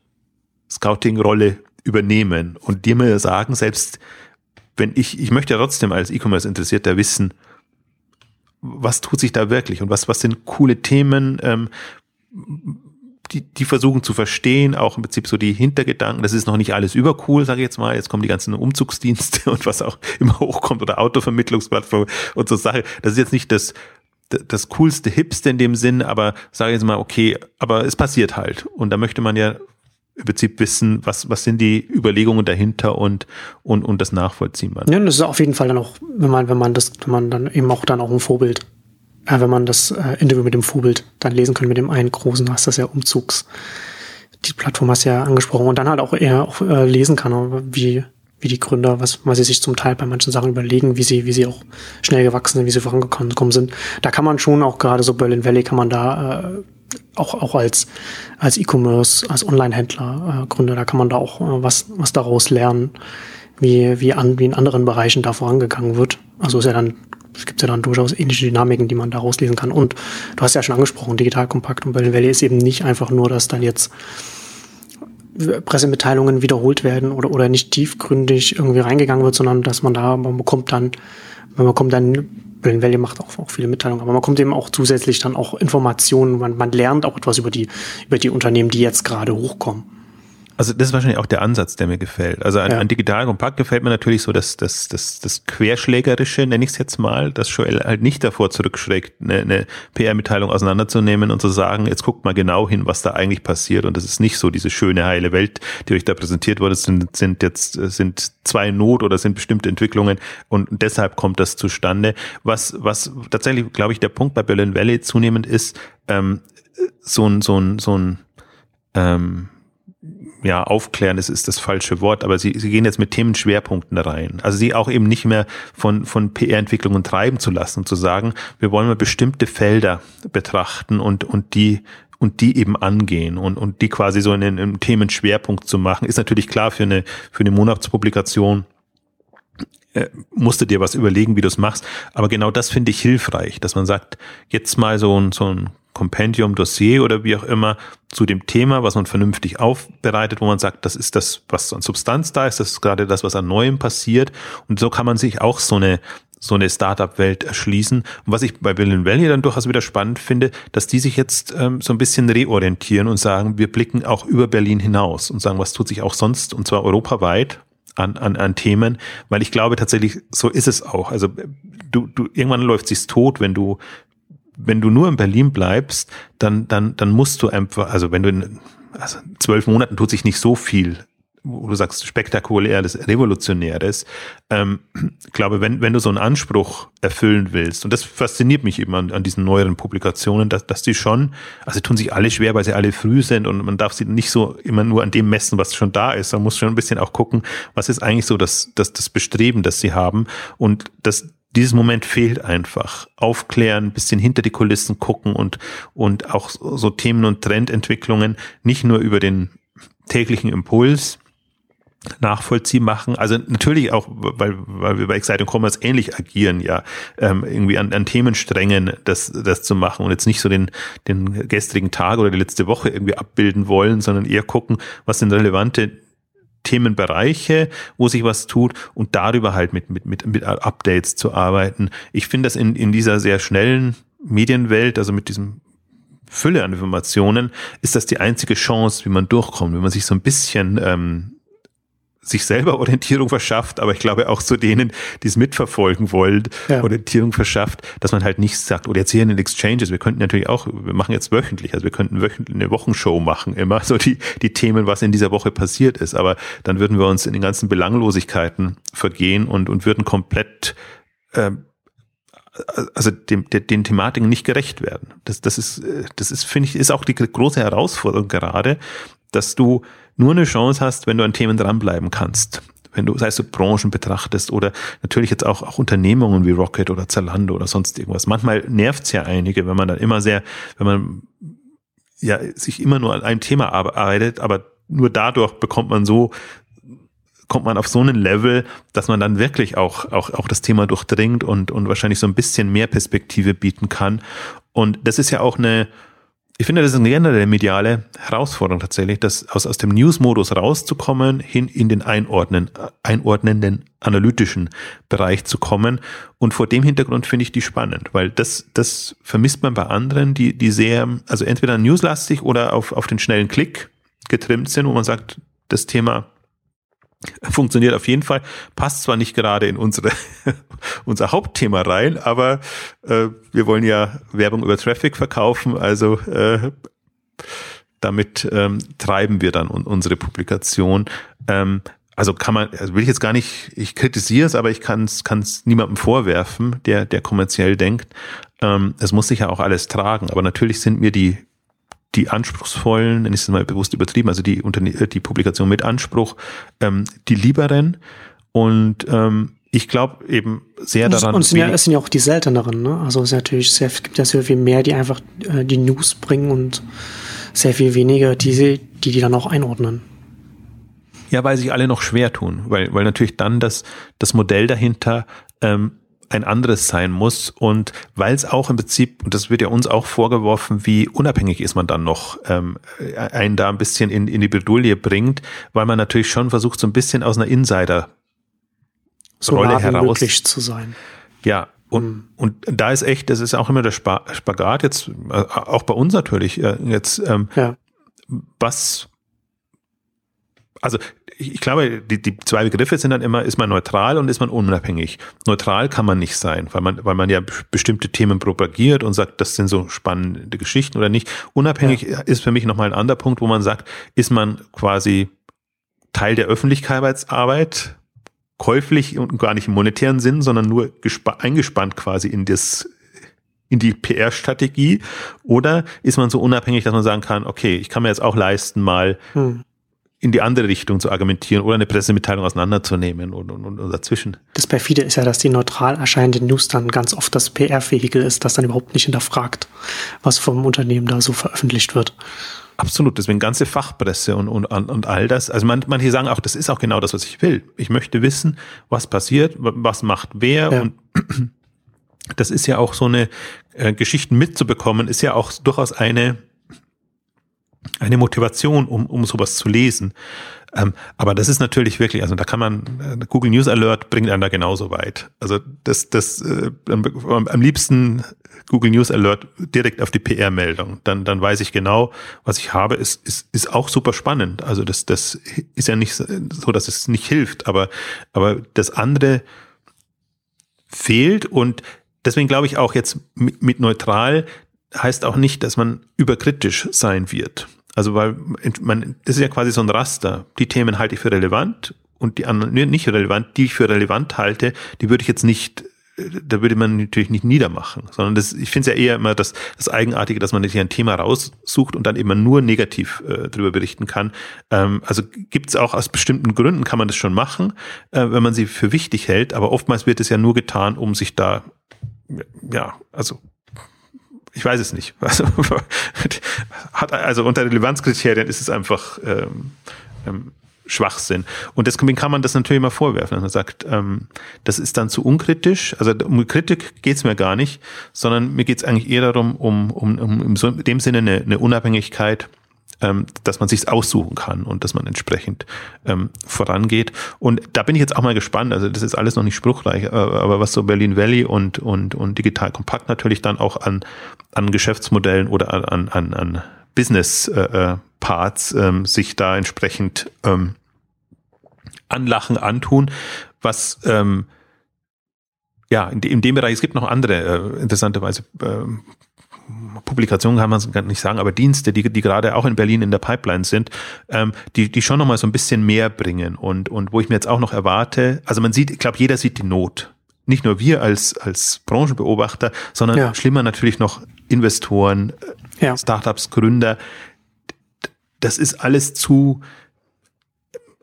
Scouting-Rolle übernehmen und dir mir sagen, selbst wenn ich, ich möchte ja trotzdem als E-Commerce-Interessierter wissen, was tut sich da wirklich und was, was sind coole Themen, ähm, die, die versuchen zu verstehen, auch im Prinzip so die Hintergedanken. Das ist noch nicht alles übercool, sage ich jetzt mal. Jetzt kommen die ganzen Umzugsdienste und was auch immer hochkommt oder Autovermittlungsplattform und so Sache. Das ist jetzt nicht das, das coolste, hipste in dem Sinn, aber sage ich jetzt mal, okay, aber es passiert halt. Und da möchte man ja im Prinzip wissen, was, was sind die Überlegungen dahinter und, und, und das nachvollziehen. Ja, das ist auf jeden Fall dann auch, wenn man, wenn man das, wenn man dann eben auch dann auch ein Vorbild, äh, wenn man das äh, Interview mit dem Vorbild dann lesen kann, mit dem einen großen, hast das ja Umzugs, die Plattform hast du ja angesprochen und dann halt auch eher auch äh, lesen kann, wie, wie die Gründer, was, was sie sich zum Teil bei manchen Sachen überlegen, wie sie, wie sie auch schnell gewachsen sind, wie sie vorangekommen sind. Da kann man schon auch gerade so Berlin Valley kann man da äh, auch, auch als, als E-Commerce, als Online-Händler äh, Gründer, da kann man da auch äh, was, was daraus lernen, wie, wie, an, wie in anderen Bereichen da vorangegangen wird. Also ist ja dann es gibt ja dann durchaus ähnliche Dynamiken, die man da rauslesen kann. Und du hast ja schon angesprochen, Digital Kompakt und Berlin Valley ist eben nicht einfach nur, dass dann jetzt Pressemitteilungen wiederholt werden oder, oder nicht tiefgründig irgendwie reingegangen wird, sondern dass man da, man bekommt dann, man bekommt dann, Berlin Valley macht auch, auch viele Mitteilungen, aber man kommt eben auch zusätzlich dann auch Informationen, man, man lernt auch etwas über die, über die Unternehmen, die jetzt gerade hochkommen. Also das ist wahrscheinlich auch der Ansatz, der mir gefällt. Also an, ja. an Digital Kompakt gefällt mir natürlich so das, das, das, das Querschlägerische, nenne ich es jetzt mal, dass Joel halt nicht davor zurückschreckt, eine, eine PR-Mitteilung auseinanderzunehmen und zu sagen, jetzt guckt mal genau hin, was da eigentlich passiert. Und das ist nicht so diese schöne, heile Welt, die euch da präsentiert wurde. Es sind, sind jetzt sind zwei Not oder sind bestimmte Entwicklungen und deshalb kommt das zustande. Was, was tatsächlich, glaube ich, der Punkt bei Berlin Valley zunehmend ist, ähm, so ein, so ein, so ein ähm, ja, aufklären, das ist das falsche Wort, aber sie, sie gehen jetzt mit Themenschwerpunkten rein. Also sie auch eben nicht mehr von, von PR-Entwicklungen treiben zu lassen und zu sagen, wir wollen mal bestimmte Felder betrachten und, und die und die eben angehen und, und die quasi so in einem Themenschwerpunkt zu machen, ist natürlich klar für eine, für eine Monatspublikation äh, musst du dir was überlegen, wie du es machst. Aber genau das finde ich hilfreich, dass man sagt, jetzt mal so ein, so ein Compendium, Dossier oder wie auch immer zu dem Thema, was man vernünftig aufbereitet, wo man sagt, das ist das, was an Substanz da ist, das ist gerade das, was an Neuem passiert. Und so kann man sich auch so eine so eine Startup-Welt erschließen. Und was ich bei Berlin Valley dann durchaus wieder spannend finde, dass die sich jetzt ähm, so ein bisschen reorientieren und sagen, wir blicken auch über Berlin hinaus und sagen, was tut sich auch sonst, und zwar europaweit an, an, an Themen, weil ich glaube tatsächlich, so ist es auch. Also du, du irgendwann läuft sich's tot, wenn du wenn du nur in Berlin bleibst, dann, dann, dann musst du einfach, also wenn du in also zwölf Monaten tut sich nicht so viel, wo du sagst, spektakuläres, revolutionäres. Ähm, glaube, wenn, wenn du so einen Anspruch erfüllen willst, und das fasziniert mich eben an, an diesen neueren Publikationen, dass, dass die schon, also tun sich alle schwer, weil sie alle früh sind und man darf sie nicht so immer nur an dem messen, was schon da ist. Man muss schon ein bisschen auch gucken, was ist eigentlich so das, das, das Bestreben, das sie haben. Und das, dieses Moment fehlt einfach. Aufklären, bisschen hinter die Kulissen gucken und, und auch so Themen und Trendentwicklungen nicht nur über den täglichen Impuls nachvollziehen machen. Also natürlich auch, weil, weil wir bei Exciting Commerce ähnlich agieren, ja, ähm, irgendwie an, an Themensträngen das, das zu machen und jetzt nicht so den, den gestrigen Tag oder die letzte Woche irgendwie abbilden wollen, sondern eher gucken, was sind relevante Themenbereiche, wo sich was tut und darüber halt mit, mit, mit, mit Updates zu arbeiten. Ich finde das in, in dieser sehr schnellen Medienwelt, also mit diesem Fülle an Informationen, ist das die einzige Chance, wie man durchkommt, wenn man sich so ein bisschen ähm, sich selber Orientierung verschafft, aber ich glaube auch zu denen, die es mitverfolgen wollen, ja. Orientierung verschafft, dass man halt nicht sagt, oder jetzt hier in den Exchanges, wir könnten natürlich auch, wir machen jetzt wöchentlich, also wir könnten wöchentlich eine Wochenshow machen, immer so die, die Themen, was in dieser Woche passiert ist, aber dann würden wir uns in den ganzen Belanglosigkeiten vergehen und, und würden komplett äh, also dem, den, den Thematiken nicht gerecht werden. Das, das ist, das ist, finde ich, ist auch die große Herausforderung gerade, dass du nur eine Chance hast, wenn du an Themen dranbleiben kannst. Wenn du, sei es du Branchen betrachtest oder natürlich jetzt auch, auch Unternehmungen wie Rocket oder Zalando oder sonst irgendwas. Manchmal nervt's ja einige, wenn man dann immer sehr, wenn man ja sich immer nur an einem Thema arbeitet, aber nur dadurch bekommt man so kommt man auf so einen Level, dass man dann wirklich auch, auch, auch das Thema durchdringt und, und wahrscheinlich so ein bisschen mehr Perspektive bieten kann. Und das ist ja auch eine, ich finde, das ist eine generelle mediale Herausforderung tatsächlich, das aus, aus dem News-Modus rauszukommen, hin in den einordnen, einordnenden analytischen Bereich zu kommen. Und vor dem Hintergrund finde ich die spannend, weil das, das vermisst man bei anderen, die, die sehr, also entweder newslastig oder auf, auf den schnellen Klick getrimmt sind, wo man sagt, das Thema funktioniert auf jeden Fall. Passt zwar nicht gerade in unsere unser Hauptthema rein, aber äh, wir wollen ja Werbung über Traffic verkaufen, also äh, damit ähm, treiben wir dann unsere Publikation. Ähm, also kann man, also will ich jetzt gar nicht, ich kritisiere es, aber ich kann es niemandem vorwerfen, der der kommerziell denkt. Ähm, es muss sich ja auch alles tragen, aber natürlich sind mir die die anspruchsvollen, nenne ich es mal bewusst übertrieben, also die, äh, die Publikation mit Anspruch, ähm, die lieberen. Und ähm, ich glaube eben sehr daran. Und es sind, ja, es sind ja auch die selteneren, ne? Also es ist natürlich sehr, es gibt ja sehr viel mehr, die einfach äh, die News bringen und sehr viel weniger, die, die die dann auch einordnen. Ja, weil sich alle noch schwer tun, weil, weil natürlich dann das, das Modell dahinter ähm, ein anderes sein muss und weil es auch im Prinzip, und das wird ja uns auch vorgeworfen, wie unabhängig ist man dann noch, ähm, einen da ein bisschen in, in die Bredouille bringt, weil man natürlich schon versucht, so ein bisschen aus einer Insider so Rolle heraus zu sein. Ja, und, mhm. und da ist echt, das ist auch immer der Spagat jetzt, äh, auch bei uns natürlich, äh, jetzt, ähm, ja. was, also ich, glaube, die, die zwei Begriffe sind dann immer, ist man neutral und ist man unabhängig. Neutral kann man nicht sein, weil man, weil man ja bestimmte Themen propagiert und sagt, das sind so spannende Geschichten oder nicht. Unabhängig ja. ist für mich nochmal ein anderer Punkt, wo man sagt, ist man quasi Teil der Öffentlichkeitsarbeit, käuflich und gar nicht im monetären Sinn, sondern nur eingespannt quasi in das in die PR-Strategie? Oder ist man so unabhängig, dass man sagen kann, okay, ich kann mir jetzt auch leisten, mal hm in die andere Richtung zu argumentieren oder eine Pressemitteilung auseinanderzunehmen und, und, und dazwischen. Das perfide ist ja, dass die neutral erscheinende News dann ganz oft das PR-Vehikel ist, das dann überhaupt nicht hinterfragt, was vom Unternehmen da so veröffentlicht wird. Absolut, deswegen ganze Fachpresse und, und, und all das. Also man, manche sagen auch, das ist auch genau das, was ich will. Ich möchte wissen, was passiert, was macht wer ja. und das ist ja auch so eine äh, Geschichten mitzubekommen, ist ja auch durchaus eine eine Motivation, um, um sowas zu lesen. Ähm, aber das ist natürlich wirklich, also da kann man, äh, Google News Alert bringt einen da genauso weit. Also das, das äh, am liebsten Google News Alert direkt auf die PR-Meldung. Dann, dann weiß ich genau, was ich habe, ist, ist, ist auch super spannend. Also das, das ist ja nicht so, dass es nicht hilft, aber, aber das andere fehlt und deswegen glaube ich auch jetzt mit, mit neutral, heißt auch nicht, dass man überkritisch sein wird. Also weil man, das ist ja quasi so ein Raster. Die Themen halte ich für relevant und die anderen nicht relevant, die ich für relevant halte, die würde ich jetzt nicht, da würde man natürlich nicht niedermachen, sondern das, ich finde es ja eher immer das, das Eigenartige, dass man sich ein Thema raussucht und dann immer nur negativ äh, darüber berichten kann. Ähm, also gibt es auch aus bestimmten Gründen, kann man das schon machen, äh, wenn man sie für wichtig hält, aber oftmals wird es ja nur getan, um sich da ja, also ich weiß es nicht. Also, hat, also unter Relevanzkriterien ist es einfach ähm, ähm, Schwachsinn. Und deswegen kann man das natürlich immer vorwerfen. Man sagt, ähm, das ist dann zu unkritisch. Also um Kritik geht's mir gar nicht, sondern mir geht's eigentlich eher darum, um, um, um in dem Sinne eine, eine Unabhängigkeit ähm, dass man sich aussuchen kann und dass man entsprechend ähm, vorangeht. Und da bin ich jetzt auch mal gespannt. Also das ist alles noch nicht spruchreich, äh, aber was so Berlin Valley und und und digital kompakt natürlich dann auch an an Geschäftsmodellen oder an an an Business äh, äh, ähm, sich da entsprechend ähm, anlachen, antun, was ähm, ja, in, in dem Bereich, es gibt noch andere äh, interessanterweise äh, Publikationen kann man es gar nicht sagen, aber Dienste, die, die gerade auch in Berlin in der Pipeline sind, ähm, die, die schon nochmal so ein bisschen mehr bringen und, und wo ich mir jetzt auch noch erwarte, also man sieht, ich glaube, jeder sieht die Not. Nicht nur wir als, als Branchenbeobachter, sondern ja. schlimmer natürlich noch Investoren, äh, ja. Startups, Gründer. Das ist alles zu,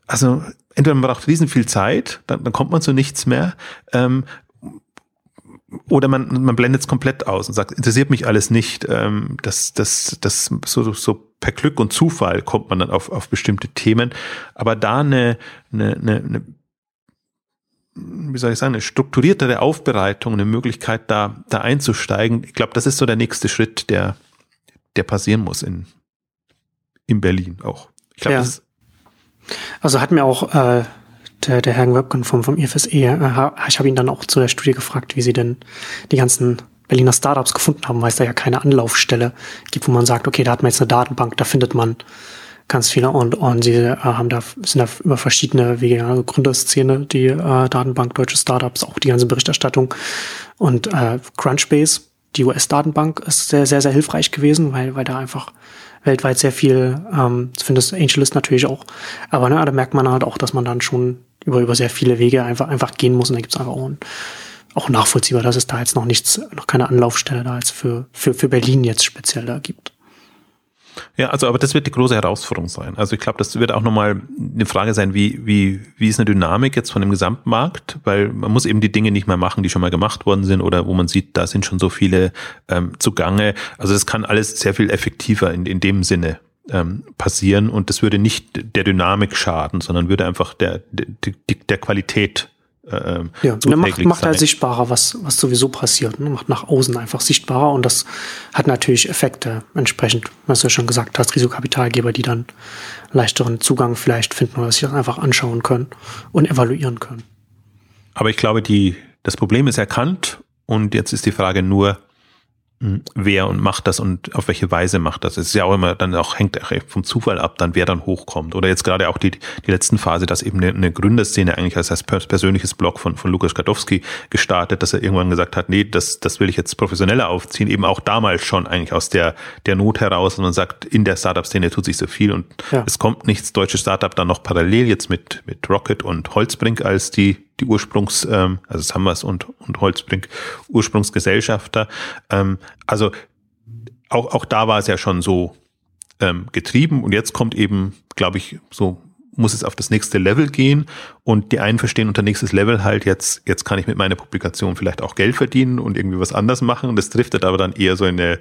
also entweder man braucht riesen viel Zeit, dann, dann kommt man zu nichts mehr, ähm, oder man, man blendet es komplett aus und sagt, interessiert mich alles nicht. Ähm, das, das, das so, so per Glück und Zufall kommt man dann auf, auf bestimmte Themen. Aber da eine, eine, eine, eine wie soll ich sagen, eine strukturiertere Aufbereitung, eine Möglichkeit, da, da einzusteigen. Ich glaube, das ist so der nächste Schritt, der, der passieren muss in, in Berlin auch. Ich glaube, ja. also hat mir auch äh, der, der Herr Webken vom, vom IFSE, äh, ich habe ihn dann auch zu der Studie gefragt, wie sie denn die ganzen Berliner Startups gefunden haben, weil es da ja keine Anlaufstelle gibt, wo man sagt, okay, da hat man jetzt eine Datenbank, da findet man ganz viele und, und sie äh, haben da, sind da über verschiedene Wege, ja, Gründerszene, die äh, Datenbank, deutsche Startups, auch die ganze Berichterstattung und äh, Crunchbase, die US-Datenbank ist sehr, sehr, sehr hilfreich gewesen, weil, weil da einfach weltweit sehr viel, ähm, zumindest Angelist natürlich auch, aber ne, da merkt man halt auch, dass man dann schon über, über sehr viele Wege einfach, einfach gehen muss. Und da gibt es einfach auch, ein, auch nachvollziehbar, dass es da jetzt noch nichts, noch keine Anlaufstelle da jetzt für, für, für Berlin jetzt speziell da gibt. Ja, also aber das wird die große Herausforderung sein. Also ich glaube, das wird auch nochmal eine Frage sein, wie, wie, wie ist eine Dynamik jetzt von dem Gesamtmarkt, weil man muss eben die Dinge nicht mehr machen, die schon mal gemacht worden sind oder wo man sieht, da sind schon so viele ähm, zugange. Also das kann alles sehr viel effektiver in, in dem Sinne ähm, passieren und das würde nicht der Dynamik schaden, sondern würde einfach der, der, der Qualität äh, ja, und dann macht, macht halt sichtbarer, was, was sowieso passiert. Ne? Macht nach außen einfach sichtbarer und das hat natürlich Effekte entsprechend, was du ja schon gesagt hast, Risikokapitalgeber, die dann leichteren Zugang vielleicht finden oder sich das einfach anschauen können und evaluieren können. Aber ich glaube, die, das Problem ist erkannt und jetzt ist die Frage nur, wer und macht das und auf welche Weise macht das. Es ist ja auch immer dann auch hängt vom Zufall ab, dann wer dann hochkommt. Oder jetzt gerade auch die, die letzten Phase, dass eben eine, eine Gründerszene eigentlich als, als persönliches Blog von, von Lukas Gadowski gestartet, dass er irgendwann gesagt hat, nee, das, das will ich jetzt professioneller aufziehen. Eben auch damals schon eigentlich aus der, der Not heraus und man sagt, in der Startup-Szene tut sich so viel und ja. es kommt nichts deutsches Startup dann noch parallel jetzt mit, mit Rocket und Holzbrink als die die Ursprungs, ähm, also Summers und, und Holzbrink Ursprungsgesellschafter. Ähm, also auch, auch da war es ja schon so ähm, getrieben und jetzt kommt eben, glaube ich, so muss es auf das nächste Level gehen und die einen verstehen unter nächstes Level halt jetzt, jetzt kann ich mit meiner Publikation vielleicht auch Geld verdienen und irgendwie was anders machen. Das driftet aber dann eher so in eine, äh,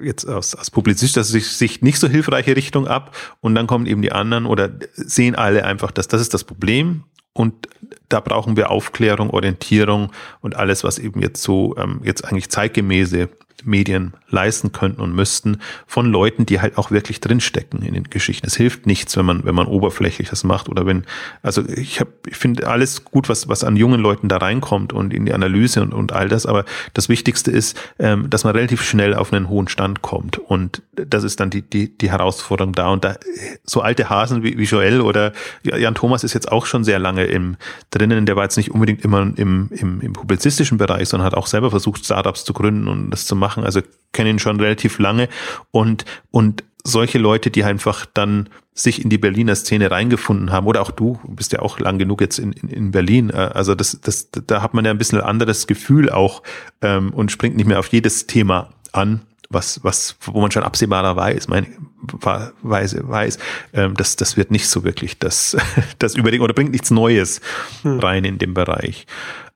jetzt aus, aus publizistischer Sicht nicht so hilfreiche Richtung ab und dann kommen eben die anderen oder sehen alle einfach, dass das ist das Problem und da brauchen wir Aufklärung, Orientierung und alles, was eben jetzt so ähm, jetzt eigentlich zeitgemäße Medien leisten könnten und müssten von Leuten, die halt auch wirklich drinstecken in den Geschichten. Es hilft nichts, wenn man wenn man oberflächlich das macht oder wenn also ich habe ich finde alles gut, was was an jungen Leuten da reinkommt und in die Analyse und und all das. Aber das Wichtigste ist, ähm, dass man relativ schnell auf einen hohen Stand kommt und das ist dann die die die Herausforderung da und da so alte Hasen wie, wie Joel oder Jan Thomas ist jetzt auch schon sehr lange im drinnen. Der war jetzt nicht unbedingt immer im im, im publizistischen Bereich, sondern hat auch selber versucht Startups zu gründen und das zu machen. Also kenne ihn schon relativ lange und, und solche Leute, die einfach dann sich in die Berliner Szene reingefunden haben, oder auch du, bist ja auch lang genug jetzt in, in, in Berlin, äh, also das, das, da hat man ja ein bisschen anderes Gefühl auch ähm, und springt nicht mehr auf jedes Thema an, was, was, wo man schon absehbarer weiß, meine, weiß, weiß, ähm, das, das wird nicht so wirklich das, das überlegen oder bringt nichts Neues hm. rein in den Bereich.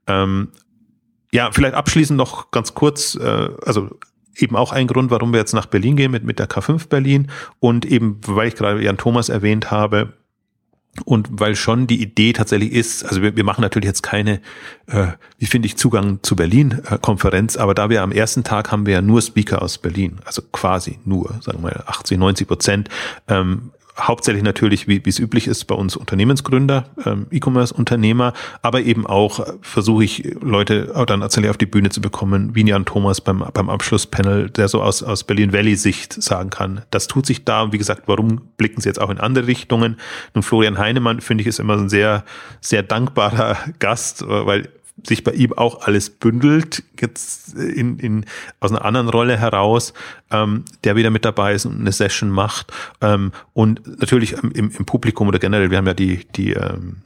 Ähm, ja, vielleicht abschließend noch ganz kurz, äh, also eben auch ein Grund, warum wir jetzt nach Berlin gehen mit, mit der K5 Berlin und eben, weil ich gerade Jan Thomas erwähnt habe, und weil schon die Idee tatsächlich ist, also wir, wir machen natürlich jetzt keine, äh, wie finde ich Zugang zu Berlin äh, Konferenz, aber da wir am ersten Tag haben wir ja nur Speaker aus Berlin, also quasi nur, sagen wir mal 80, 90 Prozent, ähm, hauptsächlich natürlich, wie es üblich ist, bei uns Unternehmensgründer, ähm, E-Commerce-Unternehmer, aber eben auch äh, versuche ich Leute dann tatsächlich auf die Bühne zu bekommen, wie Jan Thomas beim, beim Abschlusspanel, der so aus, aus Berlin Valley-Sicht sagen kann, das tut sich da und wie gesagt, warum blicken sie jetzt auch in andere Richtungen? Nun, Florian Heinemann, finde ich, ist immer ein sehr, sehr dankbarer Gast, äh, weil sich bei ihm auch alles bündelt, jetzt in, in, aus einer anderen Rolle heraus, ähm, der wieder mit dabei ist und eine Session macht. Ähm, und natürlich im, im Publikum oder generell, wir haben ja die, die, ähm,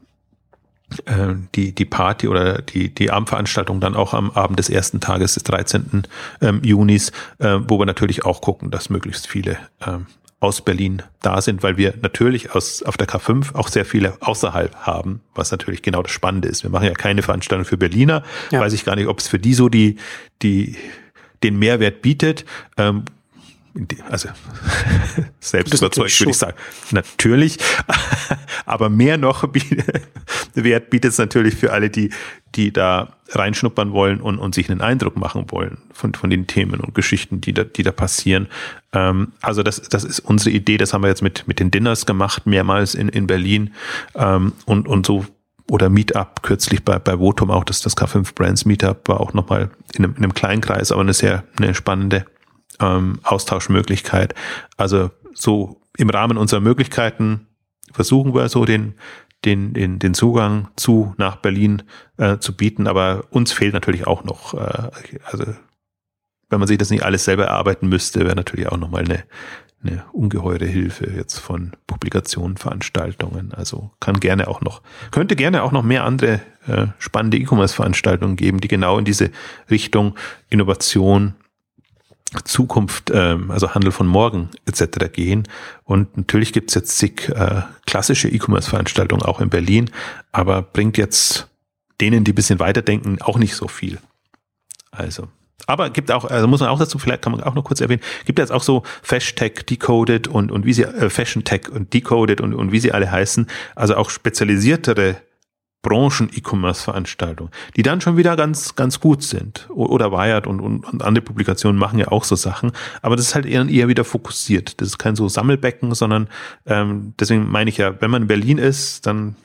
äh, die, die Party oder die, die Abendveranstaltung dann auch am Abend des ersten Tages des 13. Ähm, Junis, äh, wo wir natürlich auch gucken, dass möglichst viele ähm, aus Berlin da sind, weil wir natürlich aus, auf der K5 auch sehr viele außerhalb haben, was natürlich genau das Spannende ist. Wir machen ja keine Veranstaltung für Berliner. Ja. Weiß ich gar nicht, ob es für die so die, die, den Mehrwert bietet. Ähm, also selbst überzeugt würde ich sagen, natürlich, aber mehr noch Wert bietet es natürlich für alle, die, die da reinschnuppern wollen und, und sich einen Eindruck machen wollen von, von den Themen und Geschichten, die da, die da passieren. Ähm, also das, das ist unsere Idee, das haben wir jetzt mit, mit den Dinners gemacht, mehrmals in, in Berlin ähm, und, und so oder Meetup kürzlich bei, bei Votum auch, das, das K5 Brands Meetup war auch nochmal in einem, in einem kleinen Kreis, aber eine sehr eine spannende ähm, Austauschmöglichkeit. Also so im Rahmen unserer Möglichkeiten versuchen wir so den, den, den, den Zugang zu nach Berlin äh, zu bieten, aber uns fehlt natürlich auch noch, äh, also wenn man sich das nicht alles selber erarbeiten müsste, wäre natürlich auch nochmal eine, eine ungeheure Hilfe jetzt von Publikationen, Veranstaltungen. Also kann gerne auch noch, könnte gerne auch noch mehr andere äh, spannende E-Commerce-Veranstaltungen geben, die genau in diese Richtung Innovation, Zukunft, ähm, also Handel von morgen etc. gehen. Und natürlich gibt's jetzt zig äh, klassische E-Commerce-Veranstaltungen auch in Berlin, aber bringt jetzt denen, die bisschen weiterdenken, auch nicht so viel. Also. Aber gibt auch, also muss man auch dazu, vielleicht kann man auch noch kurz erwähnen, gibt jetzt auch so Fashtag, Decoded und, und wie sie, äh, Fashion Tech und Decoded und, und wie sie alle heißen, also auch spezialisiertere Branchen-E-Commerce-Veranstaltungen, die dann schon wieder ganz, ganz gut sind. Oder Wired und, und, und andere Publikationen machen ja auch so Sachen, aber das ist halt eher, eher wieder fokussiert. Das ist kein so Sammelbecken, sondern ähm, deswegen meine ich ja, wenn man in Berlin ist, dann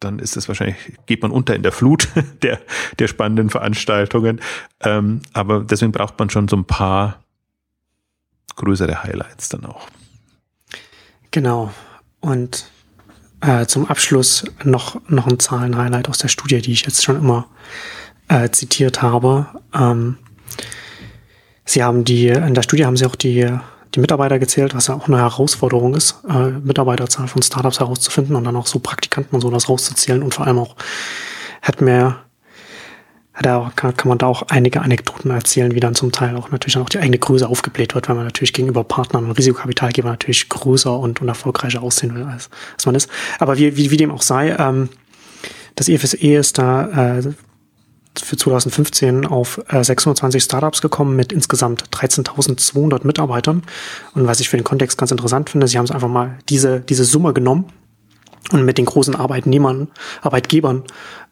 dann ist es wahrscheinlich, geht man unter in der Flut der, der spannenden Veranstaltungen. Ähm, aber deswegen braucht man schon so ein paar größere Highlights dann auch. Genau. Und äh, zum Abschluss noch, noch ein Zahlenhighlight aus der Studie, die ich jetzt schon immer äh, zitiert habe. Ähm, Sie haben die, in der Studie haben Sie auch die, die Mitarbeiter gezählt, was ja auch eine Herausforderung ist, äh, Mitarbeiterzahl von Startups herauszufinden und dann auch so Praktikanten und so das rauszuzählen und vor allem auch hat mir da kann, kann man da auch einige Anekdoten erzählen, wie dann zum Teil auch natürlich auch die eigene Größe aufgebläht wird, weil man natürlich gegenüber Partnern und Risikokapitalgebern natürlich größer und, und erfolgreicher aussehen will, als, als man ist. Aber wie, wie, wie dem auch sei, ähm, das EFSE e ist da äh, für 2015 auf äh, 620 Startups gekommen mit insgesamt 13.200 Mitarbeitern. Und was ich für den Kontext ganz interessant finde, sie haben es einfach mal diese, diese Summe genommen und mit den großen Arbeitnehmern, Arbeitgebern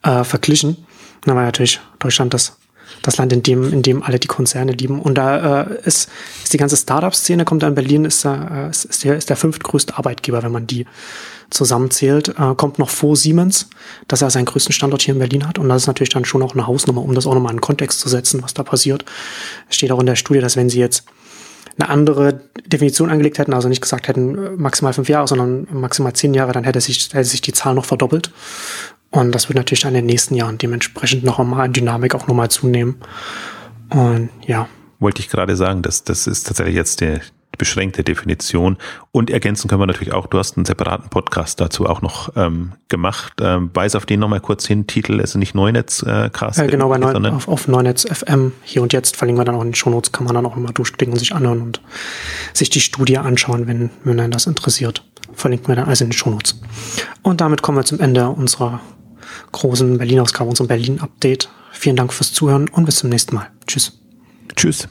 äh, verglichen dann war natürlich Deutschland das, das Land, in dem, in dem alle die Konzerne lieben. Und da äh, ist, ist die ganze Startup-Szene, kommt da in Berlin, ist, äh, ist, ist, der, ist der fünftgrößte Arbeitgeber, wenn man die zusammenzählt, äh, kommt noch vor Siemens, dass er seinen größten Standort hier in Berlin hat. Und das ist natürlich dann schon auch eine Hausnummer, um das auch nochmal in Kontext zu setzen, was da passiert. Es steht auch in der Studie, dass wenn sie jetzt eine andere Definition angelegt hätten, also nicht gesagt hätten äh, maximal fünf Jahre, sondern maximal zehn Jahre, dann hätte sich, hätte sich die Zahl noch verdoppelt. Und das wird natürlich dann in den nächsten Jahren dementsprechend noch einmal an Dynamik auch nochmal zunehmen. Und ja. Wollte ich gerade sagen, das, das ist tatsächlich jetzt die beschränkte Definition. Und ergänzen können wir natürlich auch, du hast einen separaten Podcast dazu auch noch ähm, gemacht. Ähm, weise auf den nochmal kurz hin. Titel ist nicht Neunetzcast. Äh, äh, genau, bei Neun, auf, auf Neunetz FM. Hier und jetzt verlinken wir dann auch in den Shownotes, kann man dann auch nochmal durchklicken und sich anhören und sich die Studie anschauen, wenn, wenn einen das interessiert. Verlinken wir dann alles in den Shownotes. Und damit kommen wir zum Ende unserer großen Berlin-Ausgabe, unserem Berlin-Update. Vielen Dank fürs Zuhören und bis zum nächsten Mal. Tschüss. Tschüss.